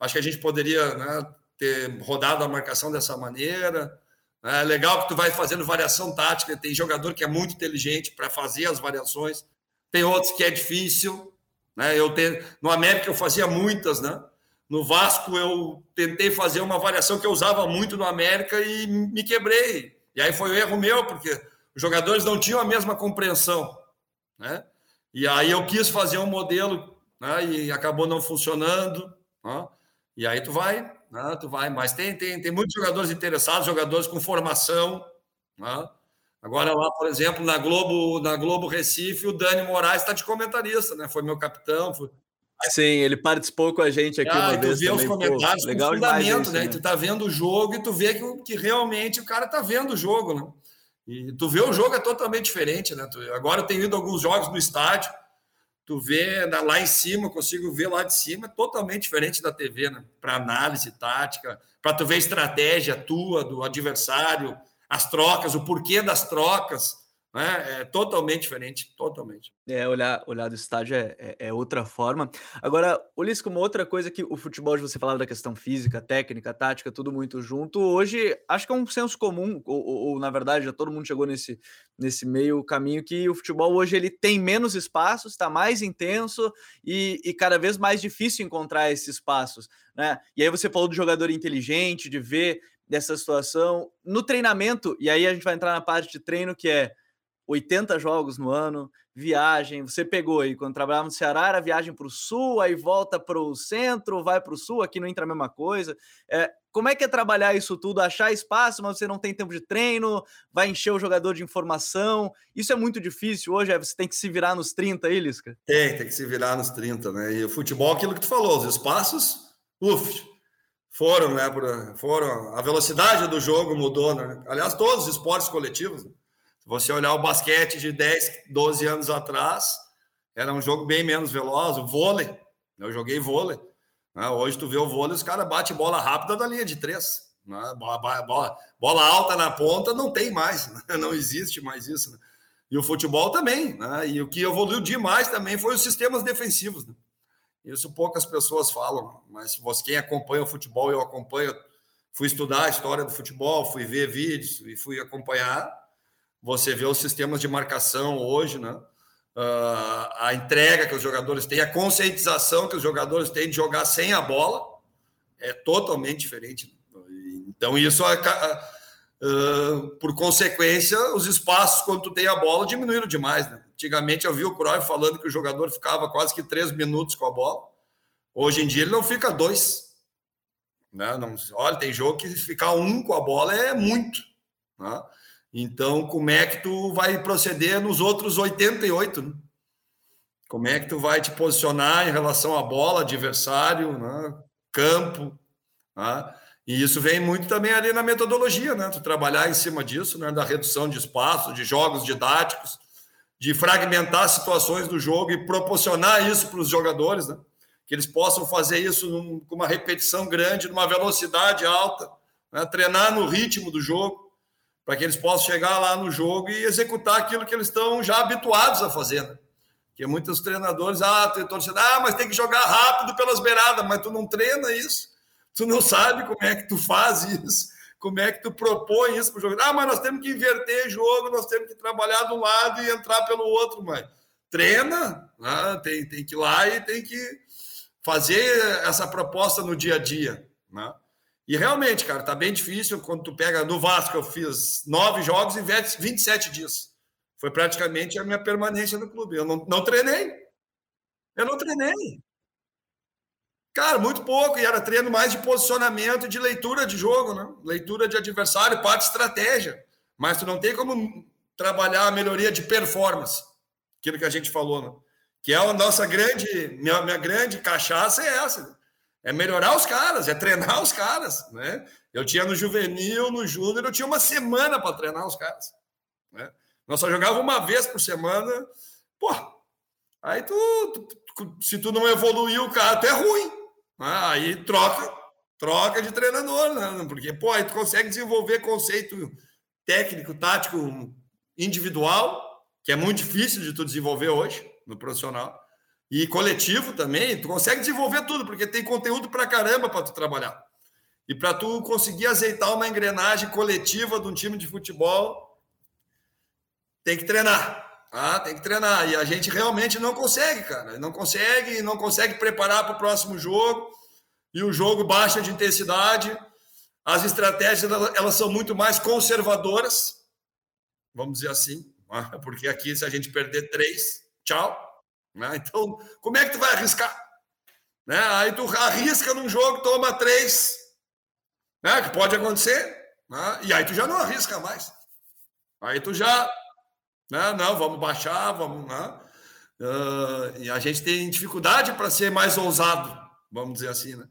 acho que a gente poderia né, ter rodado a marcação dessa maneira. É legal que tu vai fazendo variação tática. Tem jogador que é muito inteligente para fazer as variações. Tem outros que é difícil. Né? Eu tenho, no América eu fazia muitas, né? No Vasco eu tentei fazer uma variação que eu usava muito no América e me quebrei. E aí foi um erro meu, porque os jogadores não tinham a mesma compreensão, né? E aí eu quis fazer um modelo, né? E acabou não funcionando, né? E aí tu vai né? tu vai, mas tem, tem, tem muitos jogadores interessados, jogadores com formação. Né? Agora lá, por exemplo, na Globo, na Globo Recife, o Dani Moraes está de comentarista, né? Foi meu capitão. Foi... Sim, ele participou com a gente aqui ah, uma vez. Tu vê também, os comentários pô, legal fundamento, isso, né? né? Tu tá vendo o jogo e tu vê que, que realmente o cara tá vendo o jogo, né? E tu vê o jogo é totalmente diferente, né? Tu, agora eu tenho ido a alguns jogos no estádio tu vê lá em cima, consigo ver lá de cima, totalmente diferente da TV, né? Para análise tática, para tu ver a estratégia tua do adversário, as trocas, o porquê das trocas. Né? É totalmente diferente, totalmente. É, olhar, olhar do estádio é, é, é outra forma. Agora, Ulisses, como outra coisa que o futebol, você falava da questão física, técnica, tática, tudo muito junto, hoje acho que é um senso comum, ou, ou, ou, na verdade já todo mundo chegou nesse, nesse meio caminho, que o futebol hoje ele tem menos espaços, está mais intenso e, e cada vez mais difícil encontrar esses espaços. Né? E aí você falou do jogador inteligente, de ver dessa situação. No treinamento, e aí a gente vai entrar na parte de treino, que é 80 jogos no ano, viagem. Você pegou aí, quando trabalhava no Ceará, era viagem para o sul, aí volta para o centro, vai para o sul, aqui não entra a mesma coisa. É, como é que é trabalhar isso tudo? Achar espaço, mas você não tem tempo de treino, vai encher o jogador de informação. Isso é muito difícil hoje, é, você tem que se virar nos 30 aí, Lisca? Tem, tem que se virar nos 30, né? E o futebol, aquilo que tu falou, os espaços, uff, foram, né? Foram, a velocidade do jogo mudou, né? Aliás, todos os esportes coletivos, né? Se você olhar o basquete de 10, 12 anos atrás, era um jogo bem menos veloz. O vôlei, eu joguei vôlei. Né? Hoje tu vê o vôlei, os caras batem bola rápida da linha de três. Né? Bola, bola, bola, alta na ponta não tem mais, né? [LAUGHS] não existe mais isso. Né? E o futebol também. Né? E o que evoluiu demais também foi os sistemas defensivos. Né? Isso poucas pessoas falam, mas você, quem acompanha o futebol, eu acompanho, fui estudar a história do futebol, fui ver vídeos e fui acompanhar. Você vê os sistemas de marcação hoje, né? Uh, a entrega que os jogadores têm, a conscientização que os jogadores têm de jogar sem a bola é totalmente diferente. Então, isso, uh, por consequência, os espaços quando tu tem a bola diminuíram demais. Né? Antigamente eu vi o Cruyff falando que o jogador ficava quase que três minutos com a bola. Hoje em dia ele não fica dois. Né? Não, olha, tem jogo que ficar um com a bola é muito. Né? Então, como é que tu vai proceder nos outros 88? Né? Como é que tu vai te posicionar em relação à bola, adversário, né? campo? Né? E isso vem muito também ali na metodologia, né? Tu trabalhar em cima disso, né? Da redução de espaço, de jogos didáticos, de fragmentar situações do jogo e proporcionar isso para os jogadores, né? Que eles possam fazer isso num, com uma repetição grande, numa velocidade alta, né? treinar no ritmo do jogo para que eles possam chegar lá no jogo e executar aquilo que eles estão já habituados a fazer. Né? Porque muitos treinadores, ah, tem torcida, ah, mas tem que jogar rápido pelas beiradas, mas tu não treina isso, tu não sabe como é que tu faz isso, como é que tu propõe isso para o jogo. Ah, mas nós temos que inverter jogo, nós temos que trabalhar de um lado e entrar pelo outro, mas treina, né? tem, tem que ir lá e tem que fazer essa proposta no dia a dia, né? E realmente, cara, tá bem difícil quando tu pega no Vasco, eu fiz nove jogos em 27 dias. Foi praticamente a minha permanência no clube. Eu não, não treinei. Eu não treinei. Cara, muito pouco. E era treino mais de posicionamento, de leitura de jogo, né? Leitura de adversário, parte de estratégia. Mas tu não tem como trabalhar a melhoria de performance. Aquilo que a gente falou, né? Que é a nossa grande, minha, minha grande cachaça é essa. É melhorar os caras, é treinar os caras, né? Eu tinha no juvenil, no júnior, eu tinha uma semana para treinar os caras, né? Nós só jogava uma vez por semana, pô. Aí tu, tu, se tu não evoluiu, o cara, tu é ruim. Né? Aí troca, troca de treinador, né? Porque pô, aí tu consegue desenvolver conceito técnico, tático, individual, que é muito difícil de tu desenvolver hoje no profissional e coletivo também, tu consegue desenvolver tudo, porque tem conteúdo para caramba para tu trabalhar. E para tu conseguir azeitar uma engrenagem coletiva de um time de futebol, tem que treinar. Tá? Tem que treinar. E a gente realmente não consegue, cara. Não consegue, não consegue preparar para o próximo jogo. E o jogo baixa de intensidade. As estratégias elas são muito mais conservadoras, vamos dizer assim, [LAUGHS] porque aqui se a gente perder três, tchau. Né? Então, como é que tu vai arriscar? Né? Aí tu arrisca num jogo, toma três, né? que pode acontecer, né? e aí tu já não arrisca mais. Aí tu já, né? não, vamos baixar, vamos. Né? Uh, e a gente tem dificuldade para ser mais ousado, vamos dizer assim, né?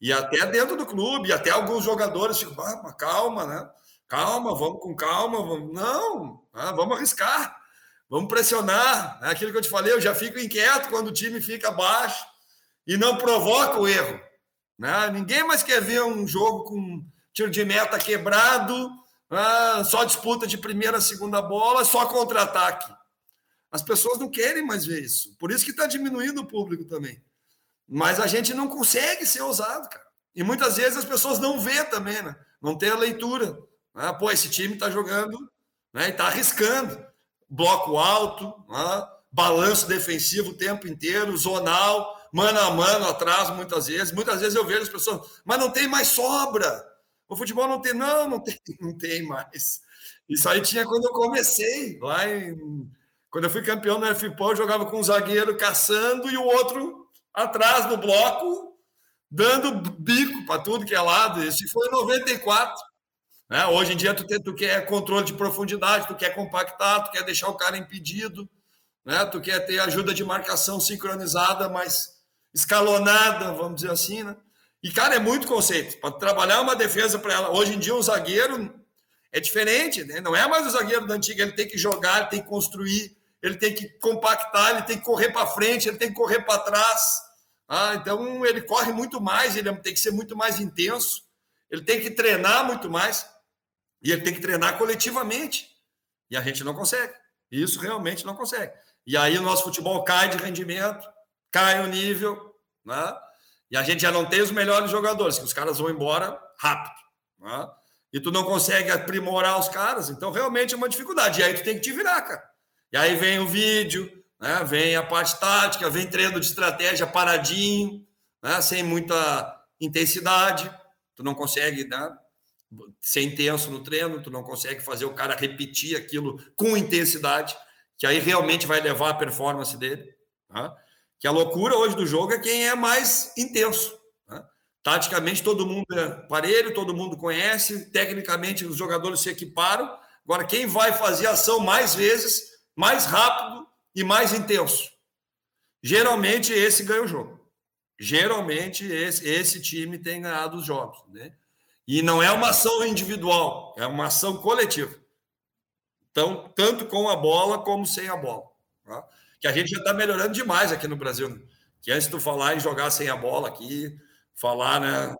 E até dentro do clube, até alguns jogadores ficam, ah, calma, né? Calma, vamos com calma, vamos. Não, né? vamos arriscar. Vamos pressionar. É aquilo que eu te falei, eu já fico inquieto quando o time fica baixo e não provoca o erro. Né? Ninguém mais quer ver um jogo com tiro de meta quebrado, né? só disputa de primeira, segunda bola, só contra-ataque. As pessoas não querem mais ver isso. Por isso que está diminuindo o público também. Mas a gente não consegue ser ousado, cara. E muitas vezes as pessoas não vê também, né? Não tem a leitura. Né? Pô, esse time está jogando né? e está arriscando bloco alto, né? balanço defensivo o tempo inteiro, zonal, mano a mano atrás, muitas vezes. Muitas vezes eu vejo as pessoas, mas não tem mais sobra. O futebol não tem, não, não tem, [LAUGHS] não tem mais. Isso aí tinha quando eu comecei, lá em. Quando eu fui campeão no FPO, eu jogava com um zagueiro caçando e o outro atrás no bloco, dando bico para tudo que é lado. Isso foi em 94. Né? Hoje em dia, tu, tem, tu quer controle de profundidade, tu quer compactar, tu quer deixar o cara impedido, né? tu quer ter ajuda de marcação sincronizada, mas escalonada, vamos dizer assim. Né? E, cara, é muito conceito. Para trabalhar uma defesa para ela. Hoje em dia, um zagueiro é diferente, né? não é mais o zagueiro da antiga, ele tem que jogar, ele tem que construir, ele tem que compactar, ele tem que correr para frente, ele tem que correr para trás. Ah, então ele corre muito mais, ele tem que ser muito mais intenso, ele tem que treinar muito mais e ele tem que treinar coletivamente. E a gente não consegue. Isso realmente não consegue. E aí o nosso futebol cai de rendimento, cai o nível, né? E a gente já não tem os melhores jogadores, que os caras vão embora rápido, né? E tu não consegue aprimorar os caras, então realmente é uma dificuldade. E aí tu tem que te virar, cara. E aí vem o vídeo, né? vem a parte tática, vem treino de estratégia paradinho, né? sem muita intensidade. Tu não consegue né? Ser intenso no treino, tu não consegue fazer o cara repetir aquilo com intensidade, que aí realmente vai levar a performance dele. Né? Que a loucura hoje do jogo é quem é mais intenso. Né? Taticamente, todo mundo é parelho, todo mundo conhece, tecnicamente, os jogadores se equiparam. Agora, quem vai fazer ação mais vezes, mais rápido e mais intenso? Geralmente, esse ganha o jogo. Geralmente, esse, esse time tem ganhado os jogos. Né? E não é uma ação individual, é uma ação coletiva. Então, tanto com a bola como sem a bola. Tá? Que a gente já está melhorando demais aqui no Brasil. Né? Que antes de tu falar em jogar sem a bola aqui, falar, né?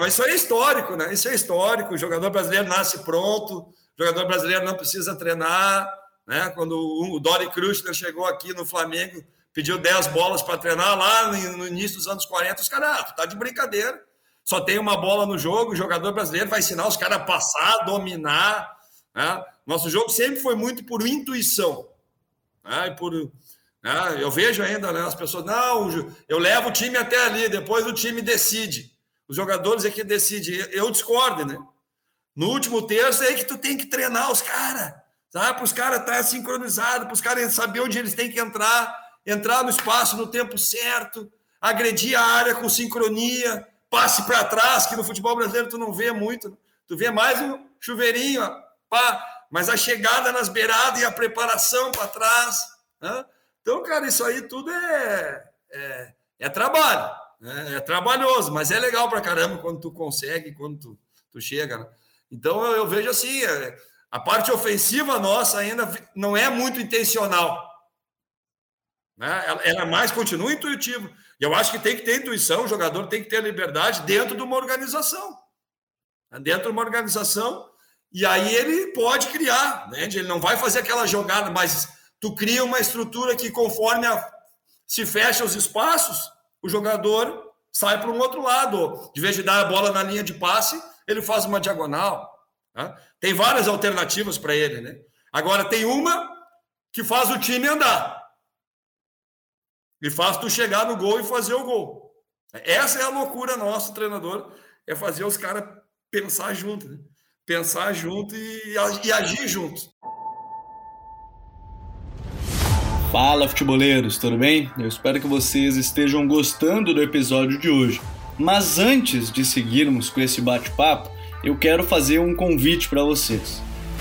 Mas isso é histórico, né? Isso é histórico. O jogador brasileiro nasce pronto, o jogador brasileiro não precisa treinar. Né? Quando o Dori Kruschner chegou aqui no Flamengo, pediu 10 bolas para treinar lá no início dos anos 40, os caras, ah, tá de brincadeira. Só tem uma bola no jogo, o jogador brasileiro vai ensinar os caras a passar, dominar. Né? Nosso jogo sempre foi muito por intuição. Né? E por né? Eu vejo ainda né, as pessoas, não, eu levo o time até ali, depois o time decide. Os jogadores é que decidem. Eu discordo, né? No último terço é que tu tem que treinar os caras, sabe? Para os caras estar tá sincronizados, para os caras saber onde eles têm que entrar, entrar no espaço no tempo certo, agredir a área com sincronia, passe para trás, que no futebol brasileiro tu não vê muito. Né? Tu vê mais um chuveirinho, pá, mas a chegada nas beiradas e a preparação para trás. Né? Então, cara, isso aí tudo é, é, é trabalho, né? é trabalhoso, mas é legal pra caramba quando tu consegue, quando tu, tu chega. Né? Então, eu, eu, vejo assim, é, a parte ofensiva nossa ainda não é muito intencional. Né? Ela, ela mais continua intuitiva. Eu acho que tem que ter intuição, o jogador tem que ter liberdade dentro de uma organização. Né? Dentro de uma organização, e aí ele pode criar, né? ele não vai fazer aquela jogada, mas tu cria uma estrutura que conforme a, se fecha os espaços, o jogador sai para um outro lado. De vez de dar a bola na linha de passe, ele faz uma diagonal. Tá? Tem várias alternativas para ele, né? Agora tem uma que faz o time andar. E faz tu chegar no gol e fazer o gol. Essa é a loucura nossa, treinador, é fazer os caras pensar junto, né? Pensar junto e, e agir junto. Fala, futeboleiros, tudo bem? Eu espero que vocês estejam gostando do episódio de hoje. Mas antes de seguirmos com esse bate-papo, eu quero fazer um convite para vocês.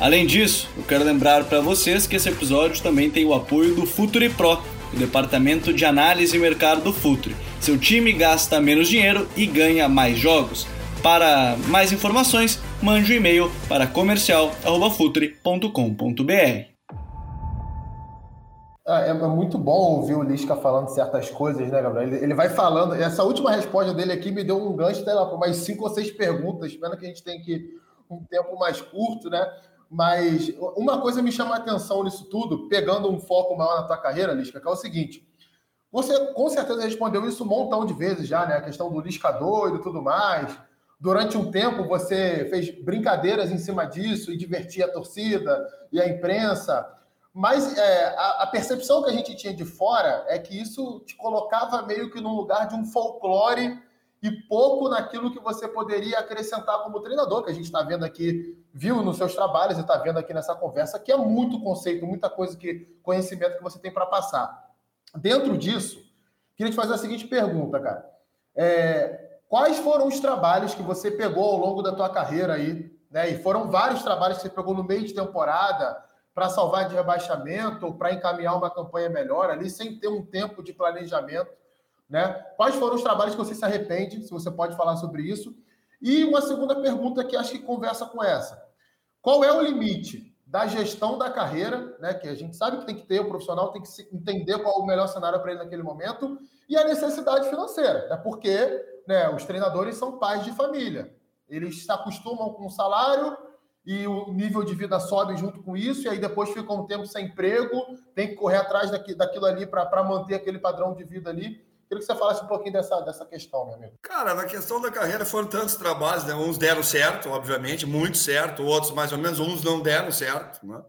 Além disso, eu quero lembrar para vocês que esse episódio também tem o apoio do Future Pro, o departamento de análise e mercado do Futre. Seu time gasta menos dinheiro e ganha mais jogos. Para mais informações, mande um e-mail para comercial@futre.com.br. Ah, é, é muito bom ouvir o Lisca falando certas coisas, né, Gabriel? Ele, vai falando. Essa última resposta dele aqui me deu um gancho, sei lá, mais cinco ou seis perguntas. Pena que a gente tem que um tempo mais curto, né? Mas uma coisa me chama a atenção nisso tudo, pegando um foco maior na tua carreira, Lisca, que é o seguinte. Você com certeza respondeu isso um montão de vezes já, né? A questão do Lisca doido e tudo mais. Durante um tempo você fez brincadeiras em cima disso e divertia a torcida e a imprensa. Mas é, a, a, percepção que a gente tinha de fora é que isso te colocava meio que no lugar de um folclore e pouco naquilo que você poderia acrescentar como treinador, que a gente está vendo aqui, viu nos seus trabalhos e está vendo aqui nessa conversa, que é muito conceito, muita coisa que conhecimento que você tem para passar. Dentro disso, queria te fazer a seguinte pergunta, cara. É, quais foram os trabalhos que você pegou ao longo da tua carreira aí, né? E foram vários trabalhos que você pegou no meio de temporada para salvar de rebaixamento para encaminhar uma campanha melhor ali, sem ter um tempo de planejamento, né? Quais foram os trabalhos que você se arrepende, se você pode falar sobre isso? E uma segunda pergunta que acho que conversa com essa. Qual é o limite da gestão da carreira, né? Que a gente sabe que tem que ter, o profissional tem que entender qual é o melhor cenário para ele naquele momento, e a necessidade financeira, né? Porque né, os treinadores são pais de família. Eles se acostumam com o salário e o nível de vida sobe junto com isso, e aí depois fica um tempo sem emprego, tem que correr atrás daquilo ali para manter aquele padrão de vida ali. Queria que você falasse um pouquinho dessa, dessa questão, meu amigo. Cara, na questão da carreira foram tantos trabalhos, né? Uns deram certo, obviamente, muito certo, outros mais ou menos, uns não deram certo, né?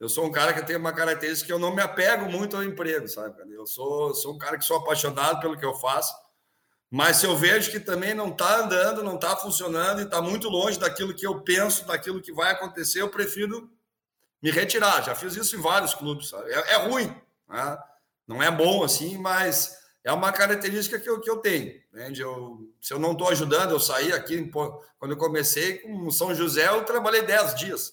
Eu sou um cara que tem uma característica que eu não me apego muito ao emprego, sabe? Eu sou, sou um cara que sou apaixonado pelo que eu faço, mas se eu vejo que também não está andando, não está funcionando e está muito longe daquilo que eu penso, daquilo que vai acontecer, eu prefiro me retirar. Já fiz isso em vários clubes, sabe? É, é ruim, né? não é bom assim, mas é uma característica que eu, que eu tenho. Né? Eu, se eu não estou ajudando, eu saí aqui, quando eu comecei com São José, eu trabalhei 10 dias.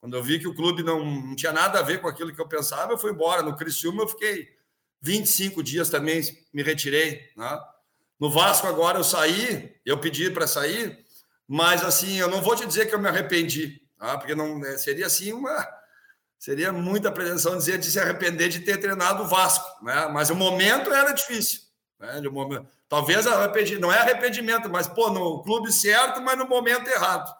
Quando eu vi que o clube não, não, tinha nada a ver com aquilo que eu pensava, eu fui embora. No Criciúma eu fiquei 25 dias também, me retirei. Né? No Vasco agora eu saí, eu pedi para sair, mas assim, eu não vou te dizer que eu me arrependi, tá? porque não né, seria assim uma seria muita pretensão dizer de se arrepender de ter treinado o Vasco, né? Mas o momento era difícil, né? De momento, talvez arrependi, não é arrependimento, mas pô, no clube certo, mas no momento errado.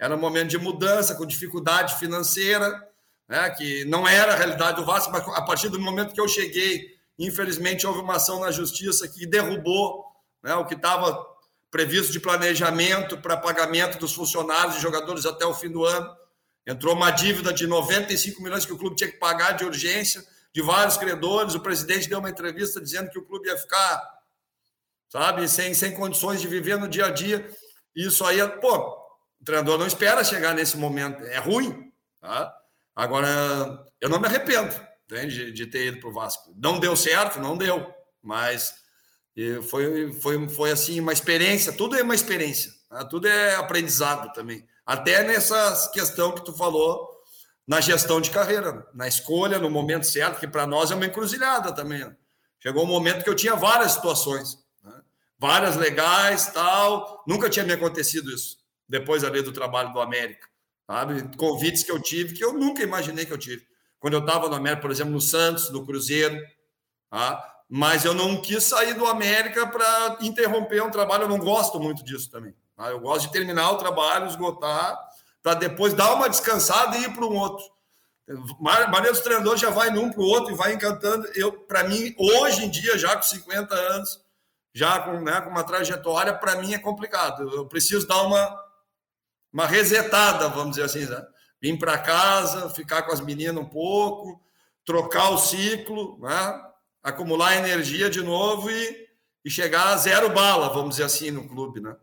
Era um momento de mudança, com dificuldade financeira, né? Que não era a realidade do Vasco, mas a partir do momento que eu cheguei, infelizmente houve uma ação na justiça que derrubou, né? O que estava previsto de planejamento para pagamento dos funcionários e jogadores até o fim do ano. Entrou uma dívida de 95 milhões que o clube tinha que pagar de urgência, de vários credores. O presidente deu uma entrevista dizendo que o clube ia ficar, sabe, sem, sem condições de viver no dia a dia. Isso aí, pô, o treinador não espera chegar nesse momento. É ruim, tá? Agora, eu não me arrependo de, de ter ido para o Vasco. Não deu certo, não deu, mas foi, foi, foi assim uma experiência. Tudo é uma experiência, tá? tudo é aprendizado também. Até nessa questão que tu falou na gestão de carreira, na escolha, no momento certo, que para nós é uma encruzilhada também. Chegou um momento que eu tinha várias situações, né? várias legais, tal. Nunca tinha me acontecido isso, depois ali do trabalho do América. Sabe? Convites que eu tive que eu nunca imaginei que eu tive. Quando eu estava no América, por exemplo, no Santos, no Cruzeiro, tá? mas eu não quis sair do América para interromper um trabalho, eu não gosto muito disso também. Tá? Eu gosto de terminar o trabalho, esgotar, para depois dar uma descansada e ir para um outro. A maioria dos treinadores já vai num para o outro e vai encantando. Eu, para mim, hoje em dia, já com 50 anos, já com, né, com uma trajetória, para mim é complicado. Eu preciso dar uma, uma resetada, vamos dizer assim. Né? Vim para casa, ficar com as meninas um pouco, trocar o ciclo, né? acumular energia de novo e, e chegar a zero bala, vamos dizer assim, no clube. Né?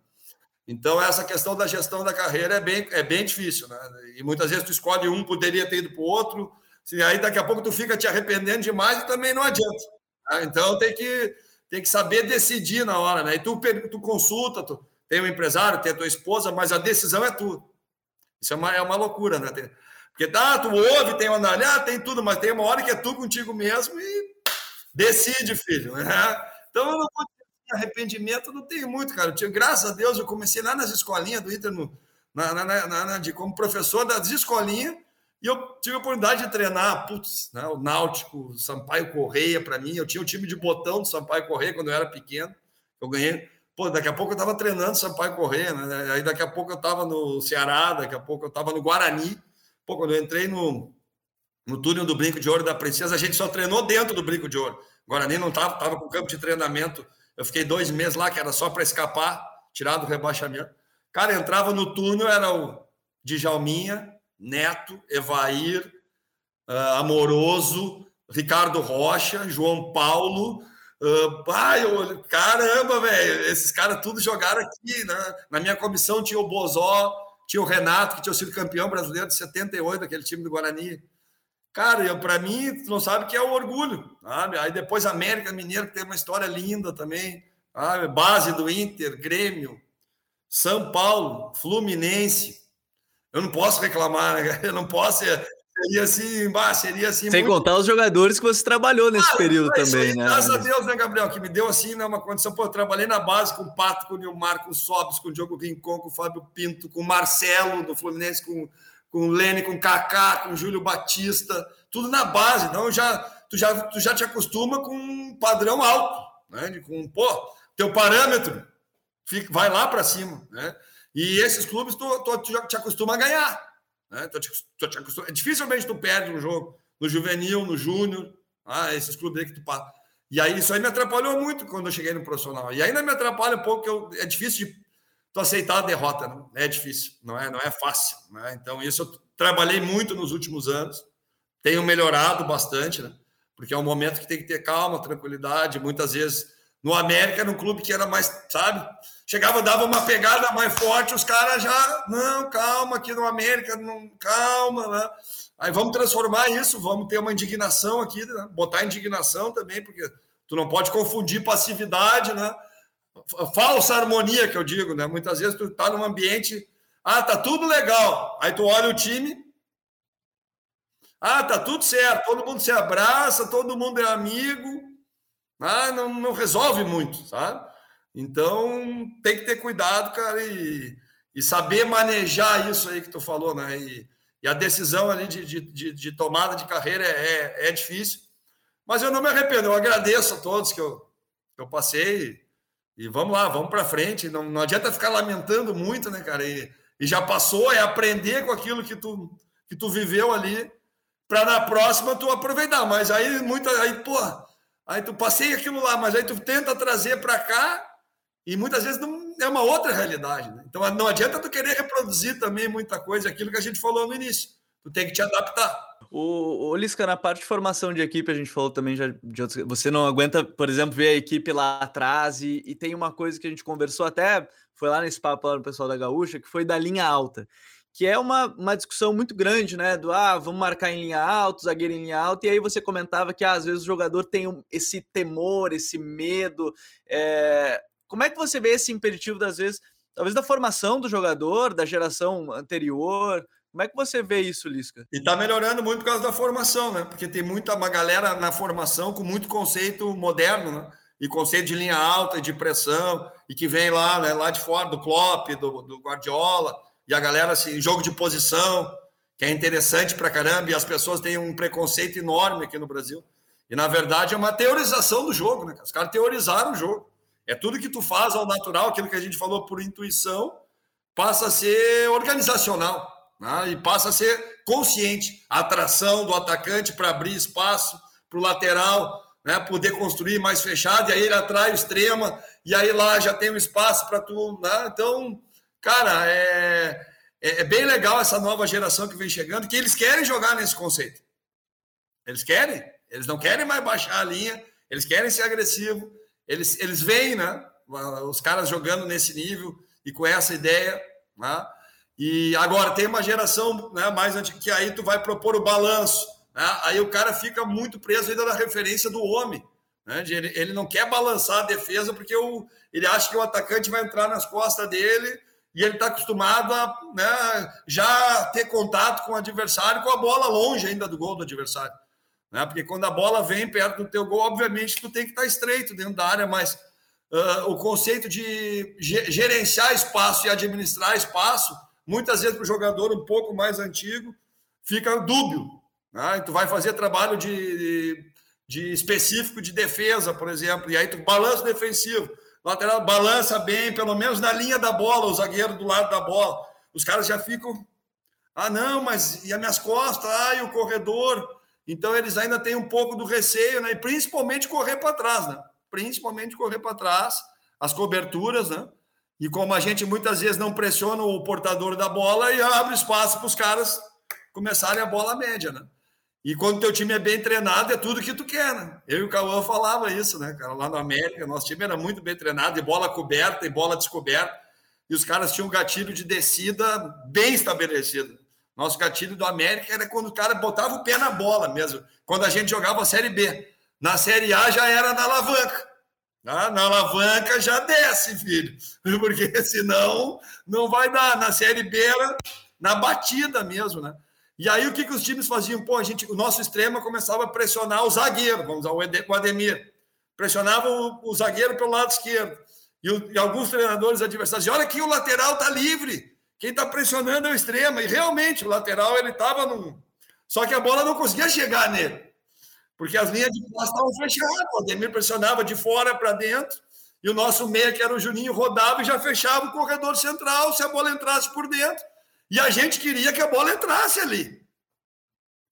Então, essa questão da gestão da carreira é bem, é bem difícil, né? E muitas vezes tu escolhe um, poderia ter ido para o outro, e aí daqui a pouco tu fica te arrependendo demais e também não adianta. Tá? Então, tem que, tem que saber decidir na hora, né? E tu, tu consulta, tu tem um empresário, tem a tua esposa, mas a decisão é tu. Isso é uma, é uma loucura, né? Porque tá, tu ouve, tem uma ah, tem tudo, mas tem uma hora que é tu contigo mesmo e decide, filho. Né? Então, eu não vou arrependimento não tenho muito, cara. Eu tinha, graças a Deus, eu comecei lá nas escolinhas do Inter, no, na, na, na, de, como professor das escolinhas, e eu tive a oportunidade de treinar, putz, né, o Náutico, o Sampaio Correia, para mim. Eu tinha o time de botão do Sampaio Correia quando eu era pequeno. Eu ganhei. Pô, daqui a pouco eu estava treinando Sampaio Correia, né? Aí daqui a pouco eu estava no Ceará, daqui a pouco eu estava no Guarani. Pô, quando eu entrei no, no túnel do Brinco de Ouro da Princesa, a gente só treinou dentro do Brinco de Ouro. Guarani não estava, estava com campo de treinamento eu fiquei dois meses lá, que era só para escapar, tirar do rebaixamento. Cara, entrava no túnel, era o Djalminha, Neto, Evair, uh, Amoroso, Ricardo Rocha, João Paulo. Uh, pai, eu, caramba, velho, esses caras tudo jogaram aqui. Né? Na minha comissão tinha o Bozó, tinha o Renato, que tinha sido campeão brasileiro de 78, aquele time do Guarani. Cara, para mim, tu não sabe que é o orgulho. Sabe? Aí depois América Mineiro, que tem uma história linda também. ah, base do Inter, Grêmio, São Paulo, Fluminense. Eu não posso reclamar, né? [LAUGHS] Eu não posso. Seria assim, bah, seria assim. Sem muito... contar os jogadores que você trabalhou nesse ah, período também, aí, né? Graças a Deus, né, Gabriel? Que me deu assim, né, uma condição. Pô, eu trabalhei na base com o Pato, com o Nilmar, com o Sobis, com o Diogo Rincon, com o Fábio Pinto, com o Marcelo do Fluminense, com, com o Lene, com o Kaká, com o Júlio Batista, tudo na base. Então já, tu, já, tu já te acostuma com um padrão alto, né? Com, pô, teu parâmetro fica, vai lá para cima, né? E esses clubes tu, tu, tu já te acostuma a ganhar. Né? Tu tu te acostuma, dificilmente tu perde um jogo no juvenil, no júnior, ah, esses clubes aí que tu passa. E aí isso aí me atrapalhou muito quando eu cheguei no profissional. E ainda me atrapalha um pouco, que eu, é difícil de tu aceitar a derrota, não é difícil, não é, não é fácil. Né? Então isso eu trabalhei muito nos últimos anos, tenho melhorado bastante, né? porque é um momento que tem que ter calma, tranquilidade. Muitas vezes no América, no clube que era mais, sabe? Chegava, dava uma pegada mais forte, os caras já, não, calma, aqui no América, não, calma, né? Aí vamos transformar isso, vamos ter uma indignação aqui, né? botar indignação também, porque tu não pode confundir passividade, né? Falsa harmonia, que eu digo, né? Muitas vezes tu tá num ambiente, ah, tá tudo legal, aí tu olha o time, ah, tá tudo certo, todo mundo se abraça, todo mundo é amigo, ah, não, não resolve muito, sabe? Então tem que ter cuidado, cara, e, e saber manejar isso aí que tu falou, né? E, e a decisão ali de, de, de, tomada de carreira é, é, é, difícil. Mas eu não me arrependo, eu agradeço a todos que eu, que eu passei. E vamos lá, vamos para frente. Não, não adianta ficar lamentando muito, né, cara? E, e já passou, é aprender com aquilo que tu, que tu viveu ali, para na próxima tu aproveitar. Mas aí, muita, aí, pô, Aí tu passei aquilo lá, mas aí tu tenta trazer para cá e muitas vezes não é uma outra realidade. Né? Então não adianta tu querer reproduzir também muita coisa, aquilo que a gente falou no início. Tu tem que te adaptar. O, o Lisca, na parte de formação de equipe, a gente falou também já de outros. Você não aguenta, por exemplo, ver a equipe lá atrás e, e tem uma coisa que a gente conversou até, foi lá nesse papo lá no pessoal da Gaúcha, que foi da linha alta que é uma, uma discussão muito grande, né? Do ah, vamos marcar em linha alta, zagueiro em linha alta, e aí você comentava que ah, às vezes o jogador tem um, esse temor, esse medo. É... Como é que você vê esse impeditivo, das vezes, talvez da formação do jogador, da geração anterior? Como é que você vê isso, Lisca? E tá melhorando muito por causa da formação, né? Porque tem muita uma galera na formação com muito conceito moderno, né? E conceito de linha alta, de pressão, e que vem lá, né, lá de fora, do Klopp, do, do Guardiola e a galera, assim, jogo de posição, que é interessante pra caramba, e as pessoas têm um preconceito enorme aqui no Brasil. E, na verdade, é uma teorização do jogo, né? Os caras teorizaram o jogo. É tudo que tu faz ao natural, aquilo que a gente falou por intuição, passa a ser organizacional, né? e passa a ser consciente. A atração do atacante para abrir espaço para o lateral, né? poder construir mais fechado, e aí ele atrai o extrema, e aí lá já tem um espaço para tu. Né? Então, Cara, é, é, é, bem legal essa nova geração que vem chegando, que eles querem jogar nesse conceito. Eles querem, eles não querem mais baixar a linha, eles querem ser agressivo, eles, eles veem, né? Os caras jogando nesse nível e com essa ideia, né? E agora tem uma geração né, mais antiga que aí tu vai propor o balanço. Né? Aí o cara fica muito preso ainda na referência do homem. Né? Ele, ele não quer balançar a defesa porque o, ele acha que o atacante vai entrar nas costas dele e ele está acostumado a né, já ter contato com o adversário com a bola longe ainda do gol do adversário. Né? Porque quando a bola vem perto do teu gol, obviamente tu tem que estar tá estreito dentro da área, mas uh, o conceito de gerenciar espaço e administrar espaço, muitas vezes para o jogador um pouco mais antigo, fica dúbio. Né? Tu vai fazer trabalho de, de específico de defesa, por exemplo, e aí tu balanço defensivo lateral balança bem, pelo menos na linha da bola, o zagueiro do lado da bola. Os caras já ficam, ah, não, mas e as minhas costas, ah, e o corredor. Então eles ainda têm um pouco do receio, né? E principalmente correr para trás, né? Principalmente correr para trás, as coberturas, né? E como a gente muitas vezes não pressiona o portador da bola e abre espaço para os caras começarem a bola média, né? E quando teu time é bem treinado, é tudo que tu quer, né? Eu e o Cauã falava isso, né, cara? Lá no América, nosso time era muito bem treinado, e bola coberta, e bola descoberta. E os caras tinham um gatilho de descida bem estabelecido. Nosso gatilho do América era quando o cara botava o pé na bola mesmo. Quando a gente jogava a Série B. Na Série A já era na alavanca. Ah, na alavanca já desce, filho. [LAUGHS] Porque senão não vai dar. Na Série B era na batida mesmo, né? E aí o que, que os times faziam? Pô, a gente, o nosso extremo começava a pressionar o zagueiro, vamos usar o Ademir. Pressionava o, o zagueiro pelo lado esquerdo. E, o, e, alguns treinadores adversários, olha que o lateral está livre. Quem está pressionando é o extremo. E realmente, o lateral ele estava num. Só que a bola não conseguia chegar nele. Porque as linhas de passe estavam fechadas. O Ademir pressionava de fora para dentro. E o nosso meia, que era o Juninho, rodava e já fechava o corredor central se a bola entrasse por dentro. E a gente queria que a bola entrasse ali.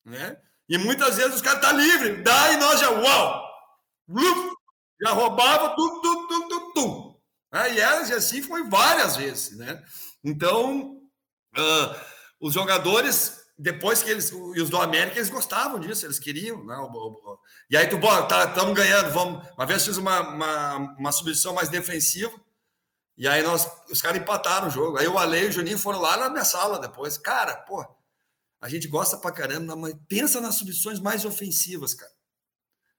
Né? E muitas vezes os caras estão tá livres. Daí nós já, uau! Já roubava, tum, tum, tum, tum, tum. E assim foi várias vezes. Né? Então, uh, os jogadores depois que eles, e os do América, eles gostavam disso, eles queriam. Né? E aí tu, bora, tá, estamos ganhando, vamos. Uma vez fiz uma, uma, uma substituição mais defensiva, e aí nós, os caras empataram o jogo. Aí o Ale e o Juninho foram lá na minha sala depois. Cara, pô, a gente gosta pra caramba, mas pensa nas substituições mais ofensivas, cara.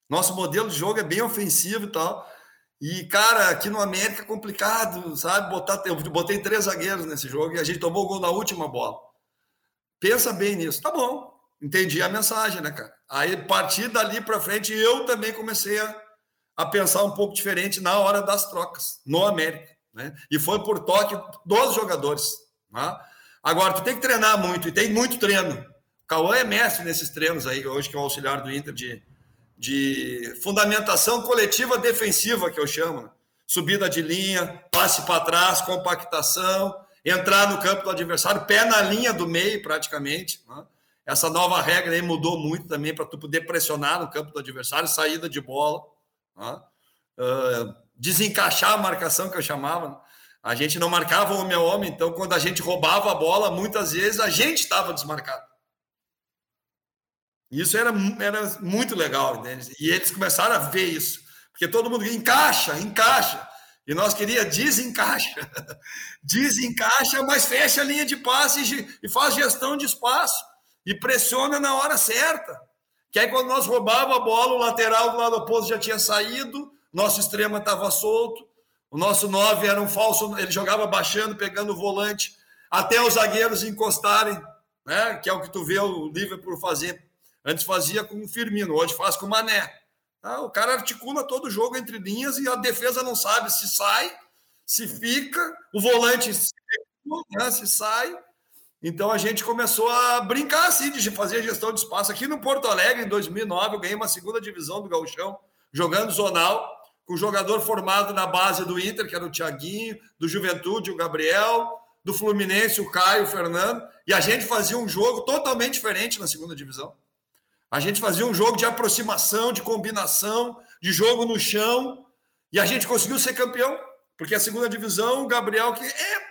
Nosso modelo de jogo é bem ofensivo e tal. E, cara, aqui no América é complicado, sabe? Botar, eu botei três zagueiros nesse jogo e a gente tomou o gol na última bola. Pensa bem nisso. Tá bom, entendi a mensagem, né, cara? Aí, a partir dali para frente, eu também comecei a, a pensar um pouco diferente na hora das trocas, no América. Né? E foi por toque dos jogadores. Né? Agora, tu tem que treinar muito, e tem muito treino. O Cauã é mestre nesses treinos aí, hoje que é o auxiliar do Inter de, de fundamentação coletiva defensiva, que eu chamo. Né? Subida de linha, passe para trás, compactação, entrar no campo do adversário, pé na linha do meio, praticamente. Né? Essa nova regra aí mudou muito também para tu poder pressionar no campo do adversário, saída de bola, né? uh, desencaixar a marcação que eu chamava. Né? A gente não marcava homem a homem, então quando a gente roubava a bola, muitas vezes a gente estava desmarcado. Isso era, era muito legal, entende? E eles começaram a ver isso, porque todo mundo encaixa, encaixa. E nós queria desencaixa. [LAUGHS] desencaixa, mas fecha a linha de passe e faz gestão de espaço e pressiona na hora certa. Que aí quando nós roubava a bola, o lateral do lado oposto já tinha saído, nosso extremo estava solto, o nosso nove era um falso, ele jogava baixando, pegando o volante, até os zagueiros encostarem, né? Que é o que tu vê o Liverpool fazer. Antes fazia com o Firmino, hoje faz com o Mané. Ah, o cara articula todo o jogo entre linhas e a defesa não sabe se sai, se fica, o volante se, né, se sai. Então a gente começou a brincar assim, de fazer gestão de espaço. Aqui no Porto Alegre, em 2009, eu ganhei uma segunda divisão do Gauchão, jogando zonal, com jogador formado na base do Inter, que era o Thiaguinho, do Juventude, o Gabriel, do Fluminense, o Caio, o Fernando. E a gente fazia um jogo totalmente diferente na segunda divisão. A gente fazia um jogo de aproximação, de combinação, de jogo no chão, e a gente conseguiu ser campeão, porque a segunda divisão, o Gabriel que é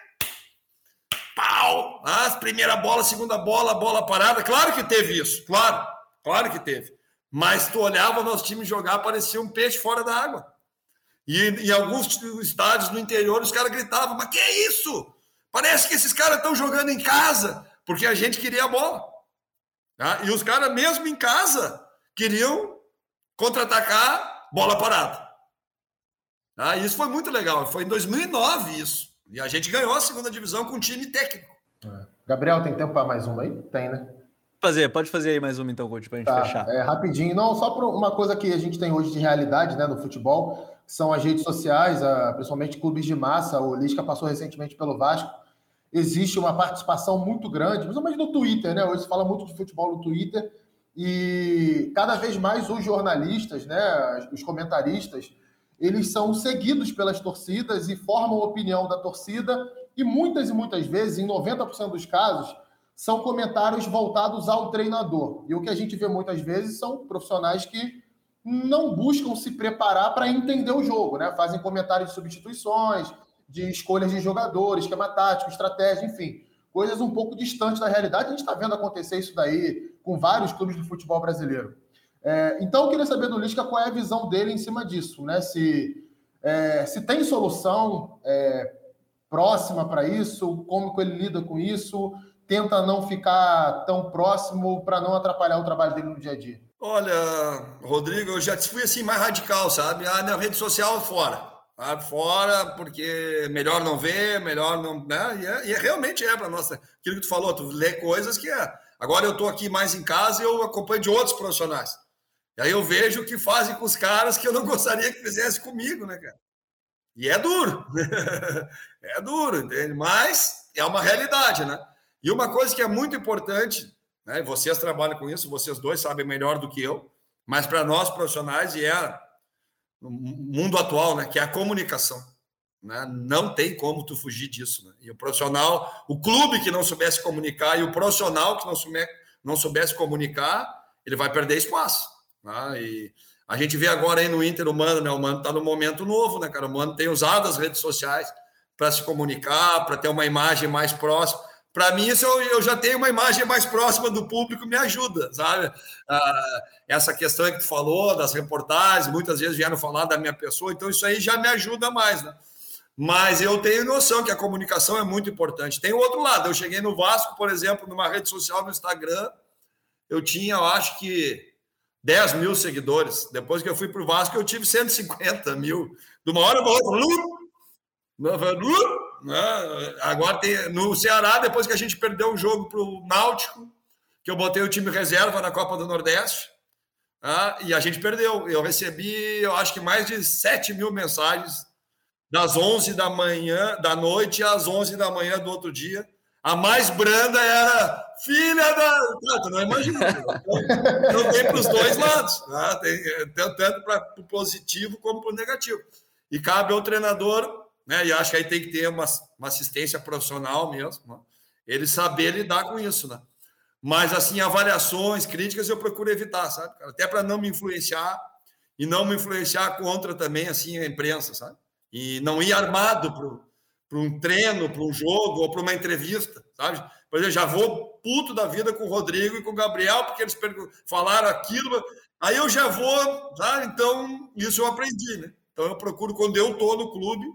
pau, a primeira bola, segunda bola, bola parada, claro que teve isso, claro, claro que teve. Mas tu olhava nosso time jogar, parecia um peixe fora da água. E em alguns estádios no interior, os caras gritavam: Mas que é isso? Parece que esses caras estão jogando em casa, porque a gente queria a bola. Tá? E os caras, mesmo em casa, queriam contra-atacar bola parada. Tá? Isso foi muito legal. Foi em 2009 isso. E a gente ganhou a segunda divisão com um time técnico. É. Gabriel, tem tempo para mais uma aí? Tem, né? Fazer, pode fazer aí mais uma então, Coach, para a gente tá, fechar. É, rapidinho. Não, só por uma coisa que a gente tem hoje de realidade né, no futebol, são as redes sociais, principalmente clubes de massa. O Lisca passou recentemente pelo Vasco existe uma participação muito grande, principalmente no Twitter, né? Hoje se fala muito de futebol no Twitter e cada vez mais os jornalistas, né, os comentaristas, eles são seguidos pelas torcidas e formam a opinião da torcida e muitas e muitas vezes, em 90% dos casos, são comentários voltados ao treinador. E o que a gente vê muitas vezes são profissionais que não buscam se preparar para entender o jogo, né? Fazem comentários de substituições, de escolhas de jogadores, esquema tático, estratégia, enfim, coisas um pouco distantes da realidade. A gente está vendo acontecer isso daí com vários clubes do futebol brasileiro. É, então, eu queria saber do Lisca qual é a visão dele em cima disso, né? Se, é, se tem solução é, próxima para isso, como ele lida com isso, tenta não ficar tão próximo para não atrapalhar o trabalho dele no dia a dia? Olha, Rodrigo, eu já fui assim mais radical, sabe? Ah, na rede social fora. Ah, fora, porque melhor não ver, melhor não. Né? E, é, e é, realmente é para nós. Aquilo que tu falou, tu lê coisas que é. Agora eu estou aqui mais em casa e eu acompanho de outros profissionais. E aí eu vejo o que fazem com os caras que eu não [LAUGHS] gostaria que fizesse comigo, né, cara? E é duro. [LAUGHS] é duro, entende? Mas é uma realidade, né? E uma coisa que é muito importante, né? Vocês trabalham com isso, vocês dois sabem melhor do que eu, mas para nós profissionais e é no mundo atual, né? Que é a comunicação. Né? Não tem como tu fugir disso. Né? E o profissional, o clube que não soubesse comunicar e o profissional que não, souber, não soubesse comunicar, ele vai perder espaço. Né? E a gente vê agora aí no Inter o Mano, né? O Mano está no momento novo, né, cara? O Mano tem usado as redes sociais para se comunicar, para ter uma imagem mais próxima. Para mim, isso eu, eu, já tenho uma imagem mais próxima do público, me ajuda, sabe? Ah, essa questão que tu falou, das reportagens, muitas vezes vieram falar da minha pessoa, então isso aí já me ajuda mais, né? Mas eu tenho noção que a comunicação é muito importante. Tem o outro lado, eu cheguei no Vasco, por exemplo, numa rede social no Instagram, eu tinha, eu acho que 10 mil seguidores. Depois que eu fui para o Vasco, eu tive 150 mil. De uma hora para outra, né? agora tem no Ceará, depois que a gente perdeu o jogo para o Náutico, que eu botei o time reserva na Copa do Nordeste, ah, e a gente perdeu. Eu recebi, eu acho que mais de 7 mil mensagens das 11 da manhã, da noite às 11 da manhã do outro dia. A mais branda era filha da. Não, não imagina. Então, tem para os dois lados. Tá? Tem, tanto para o positivo como para o negativo. E cabe ao treinador, né? E acho que aí tem que ter uma, uma assistência profissional mesmo, né? ele saber lidar com isso, né? Mas, assim, avaliações, críticas, eu procuro evitar, sabe? Até para não me influenciar e não me influenciar contra também, assim, a imprensa, sabe? e não ir armado para um treino, para um jogo ou para uma entrevista, sabe? Por exemplo, já vou puto da vida com o Rodrigo e com o Gabriel, porque eles falaram aquilo, aí eu já vou, sabe? Então, isso eu aprendi, né? Então, eu procuro, quando eu estou no clube,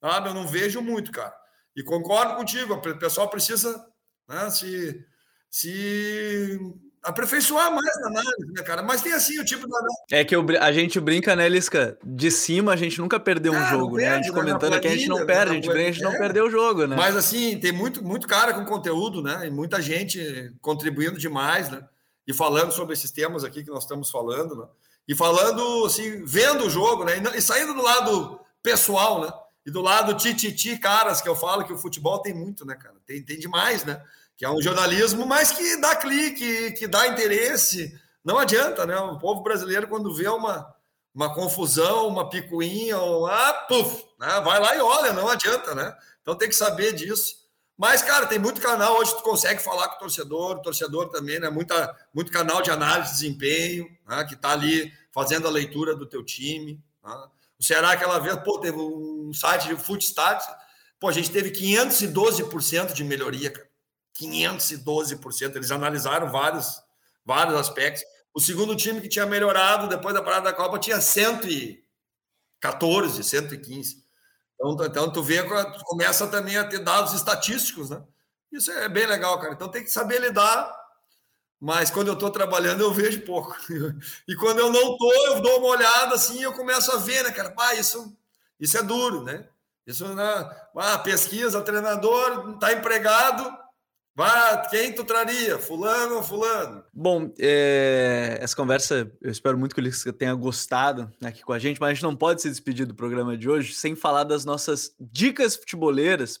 sabe? Eu não vejo muito, cara. E concordo contigo, o pessoal precisa né, se, se aperfeiçoar mais na análise, né, cara? Mas tem assim o tipo da. É que a gente brinca, né, Lisca? De cima a gente nunca perdeu um ah, jogo, perde, né? A gente né? comentando aqui, a gente não perde, a gente brinca, a gente não perdeu o jogo, né? Mas assim, tem muito, muito cara com conteúdo, né? E muita gente contribuindo demais, né? E falando sobre esses temas aqui que nós estamos falando, né? E falando, assim, vendo o jogo, né? E saindo do lado pessoal, né? E do lado tititi, caras, que eu falo que o futebol tem muito, né, cara? Tem, tem demais, né? que é um jornalismo, mas que dá clique, que dá interesse. Não adianta, né? O povo brasileiro, quando vê uma, uma confusão, uma picuinha, ou ah, puf, né? vai lá e olha, não adianta, né? Então tem que saber disso. Mas, cara, tem muito canal hoje tu consegue falar com o torcedor, o torcedor também, né? Muita, muito canal de análise de desempenho, né? que está ali fazendo a leitura do teu time. Né? O Ceará, aquela vez, pô, teve um site de Footstats, pô, a gente teve 512% de melhoria, cara. 512%. Eles analisaram vários, vários aspectos. O segundo time que tinha melhorado depois da parada da Copa tinha 114, 115. Então, então tu vê, tu começa também a ter dados estatísticos, né? Isso é bem legal, cara. Então tem que saber lidar, mas quando eu estou trabalhando eu vejo pouco. E quando eu não estou, eu dou uma olhada assim e eu começo a ver, né, cara? Pá, isso, isso é duro, né? Isso, né? Ah, pesquisa, treinador, está empregado, Vá, quem tu traria? Fulano ou fulano? Bom, é, essa conversa, eu espero muito que Ulisses tenha gostado aqui com a gente, mas a gente não pode se despedir do programa de hoje sem falar das nossas dicas futeboleiras.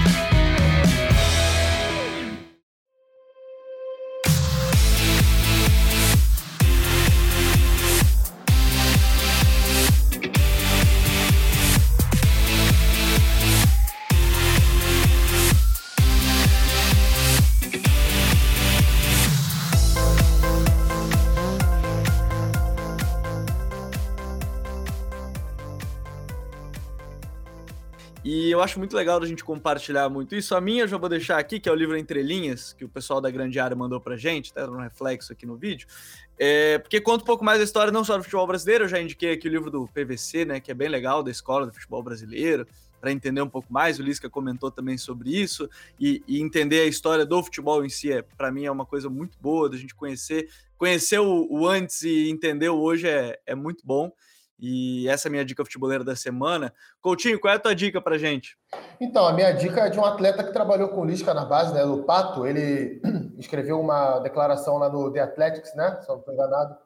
Eu acho muito legal a gente compartilhar muito isso. A minha eu já vou deixar aqui, que é o livro Entre Linhas, que o pessoal da Grande Área mandou pra gente, tá no reflexo aqui no vídeo. É, porque conta um pouco mais da história não só do futebol brasileiro, eu já indiquei aqui o livro do PVC, né, que é bem legal, da Escola do Futebol Brasileiro, para entender um pouco mais. O Lisca comentou também sobre isso e, e entender a história do futebol em si, é, para mim, é uma coisa muito boa da gente conhecer. Conhecer o, o antes e entender o hoje é, é muito bom. E essa é a minha dica futeboleira da semana. Coutinho, qual é a tua dica pra gente? Então, a minha dica é de um atleta que trabalhou com Lisca na base, né, Pato. Ele [CLEARS THROAT] escreveu uma declaração lá no The Athletics, né, se eu não estou enganado,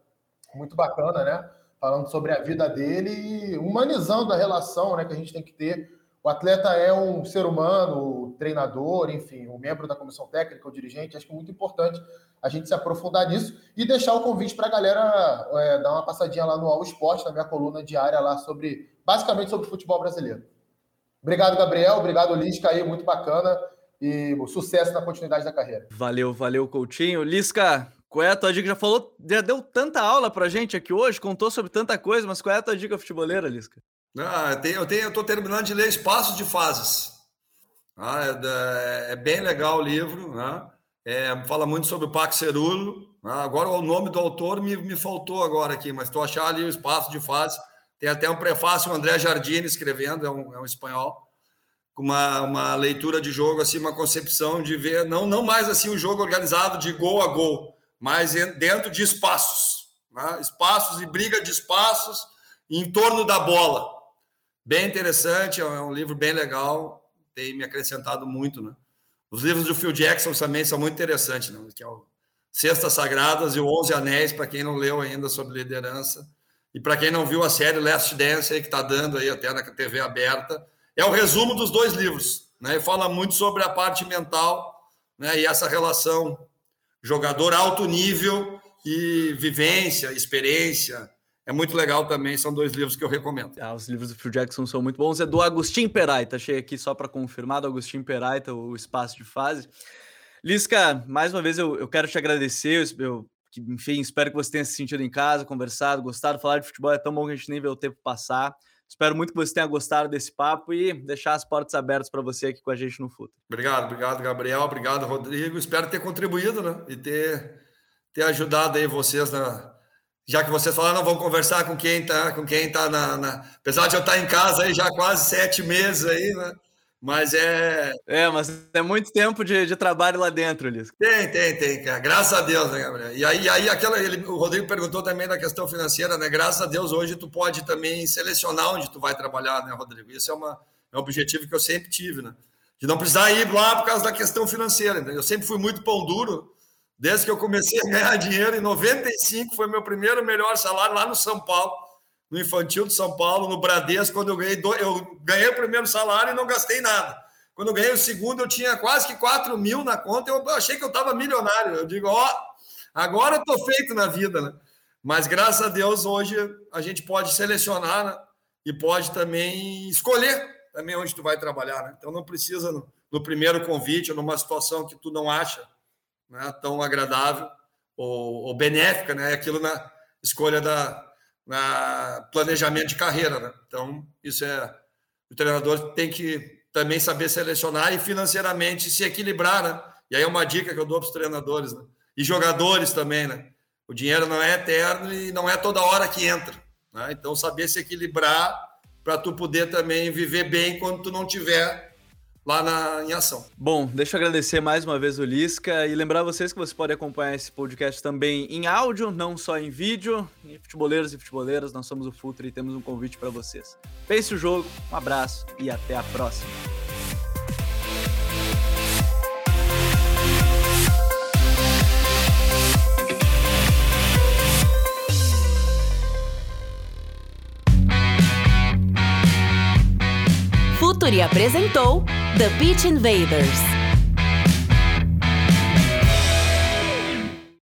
muito bacana, né, falando sobre a vida dele e humanizando a relação, né, que a gente tem que ter o atleta é um ser humano, treinador, enfim, um membro da comissão técnica, o dirigente. Acho que é muito importante a gente se aprofundar nisso e deixar o convite para a galera é, dar uma passadinha lá no All Sport, na minha coluna diária lá sobre, basicamente sobre futebol brasileiro. Obrigado, Gabriel. Obrigado, Lisca aí, muito bacana. E sucesso na continuidade da carreira. Valeu, valeu, Coutinho. Lisca, qual é a tua dica? Já falou, já deu tanta aula pra gente aqui hoje, contou sobre tanta coisa, mas qual é a tua dica futeboleira, Lisca? Ah, eu estou terminando de ler Espaços de Fases. Ah, é, é, bem legal o livro, né? É, fala muito sobre o Pax Cerulo. Né? Agora o nome do autor me, me faltou agora aqui, mas estou achando ali o Espaço de Fases. Tem até um prefácio, o André Jardini escrevendo, é um, é um espanhol, com uma, uma leitura de jogo, assim, uma concepção de ver, não, não mais assim o um jogo organizado de gol a gol, mas dentro de espaços. Né? Espaços e briga de espaços em torno da bola. Bem interessante, é um livro bem legal, tem me acrescentado muito, né? Os livros do Phil Jackson também são muito interessantes, né? que é o Cestas Sagradas e o Onze Anéis, para quem não leu ainda sobre liderança. E para quem não viu a série Last Dance, aí, que está dando aí até na TV aberta, é o resumo dos dois livros. Né? E fala muito sobre a parte mental né? e essa relação jogador alto nível e vivência, experiência, é muito legal também, são dois livros que eu recomendo. Ah, os livros do Phil Jackson são muito bons. É do Agostinho Peraita, achei aqui só para confirmar, do Agostinho Peraita, o Espaço de Fase. Lisca, mais uma vez eu, eu quero te agradecer, eu, enfim, espero que você tenha se sentido em casa, conversado, gostado, falar de futebol é tão bom que a gente nem vê o tempo passar. Espero muito que você tenha gostado desse papo e deixar as portas abertas para você aqui com a gente no Futa. Obrigado, obrigado, Gabriel, obrigado, Rodrigo. Espero ter contribuído, né? E ter, ter ajudado aí vocês na, já que vocês falaram, vamos conversar com quem está, com quem tá na, na, Apesar de eu estar tá em casa aí já quase sete meses aí, né? Mas é. É, mas é muito tempo de, de trabalho lá dentro, Liz. Tem, tem, tem, cara. Graças a Deus, né, Gabriel? E aí, aí aquela, ele, o Rodrigo perguntou também da questão financeira, né? Graças a Deus, hoje tu pode também selecionar onde tu vai trabalhar, né, Rodrigo? Isso é, uma, é um objetivo que eu sempre tive, né? De não precisar ir lá por causa da questão financeira. Entendeu? Eu sempre fui muito pão duro Desde que eu comecei a ganhar dinheiro, em 95 foi meu primeiro melhor salário lá no São Paulo, no Infantil de São Paulo, no Bradesco, quando eu ganhei, eu ganhei o primeiro salário e não gastei nada. Quando eu ganhei o segundo, eu tinha quase que 4 mil na conta, eu achei que eu estava milionário. Eu digo, ó, agora eu estou feito na vida, né? Mas graças a Deus, hoje a gente pode selecionar né? e pode também escolher também onde tu vai trabalhar, né? Então não precisa no, no primeiro convite, ou numa situação que tu não acha né, tão agradável ou, ou, benéfica, né? Aquilo na escolha da na planejamento de carreira, né? Então isso é o treinador tem que também saber selecionar e financeiramente se equilibrar, né? E aí é uma dica que eu dou para os treinadores, né? E jogadores também, né? O dinheiro não é eterno e não é toda hora que entra, né? Então saber se equilibrar para tu poder também viver bem quando tu não tiver lá na, em ação. Bom, deixa eu agradecer mais uma vez o Lisca e lembrar vocês que você pode acompanhar esse podcast também em áudio, não só em vídeo. E futeboleiros e futeboleiras, nós somos o Futre e temos um convite para vocês. Pense o jogo, um abraço e até a próxima. Futuri apresentou The Beach Invaders.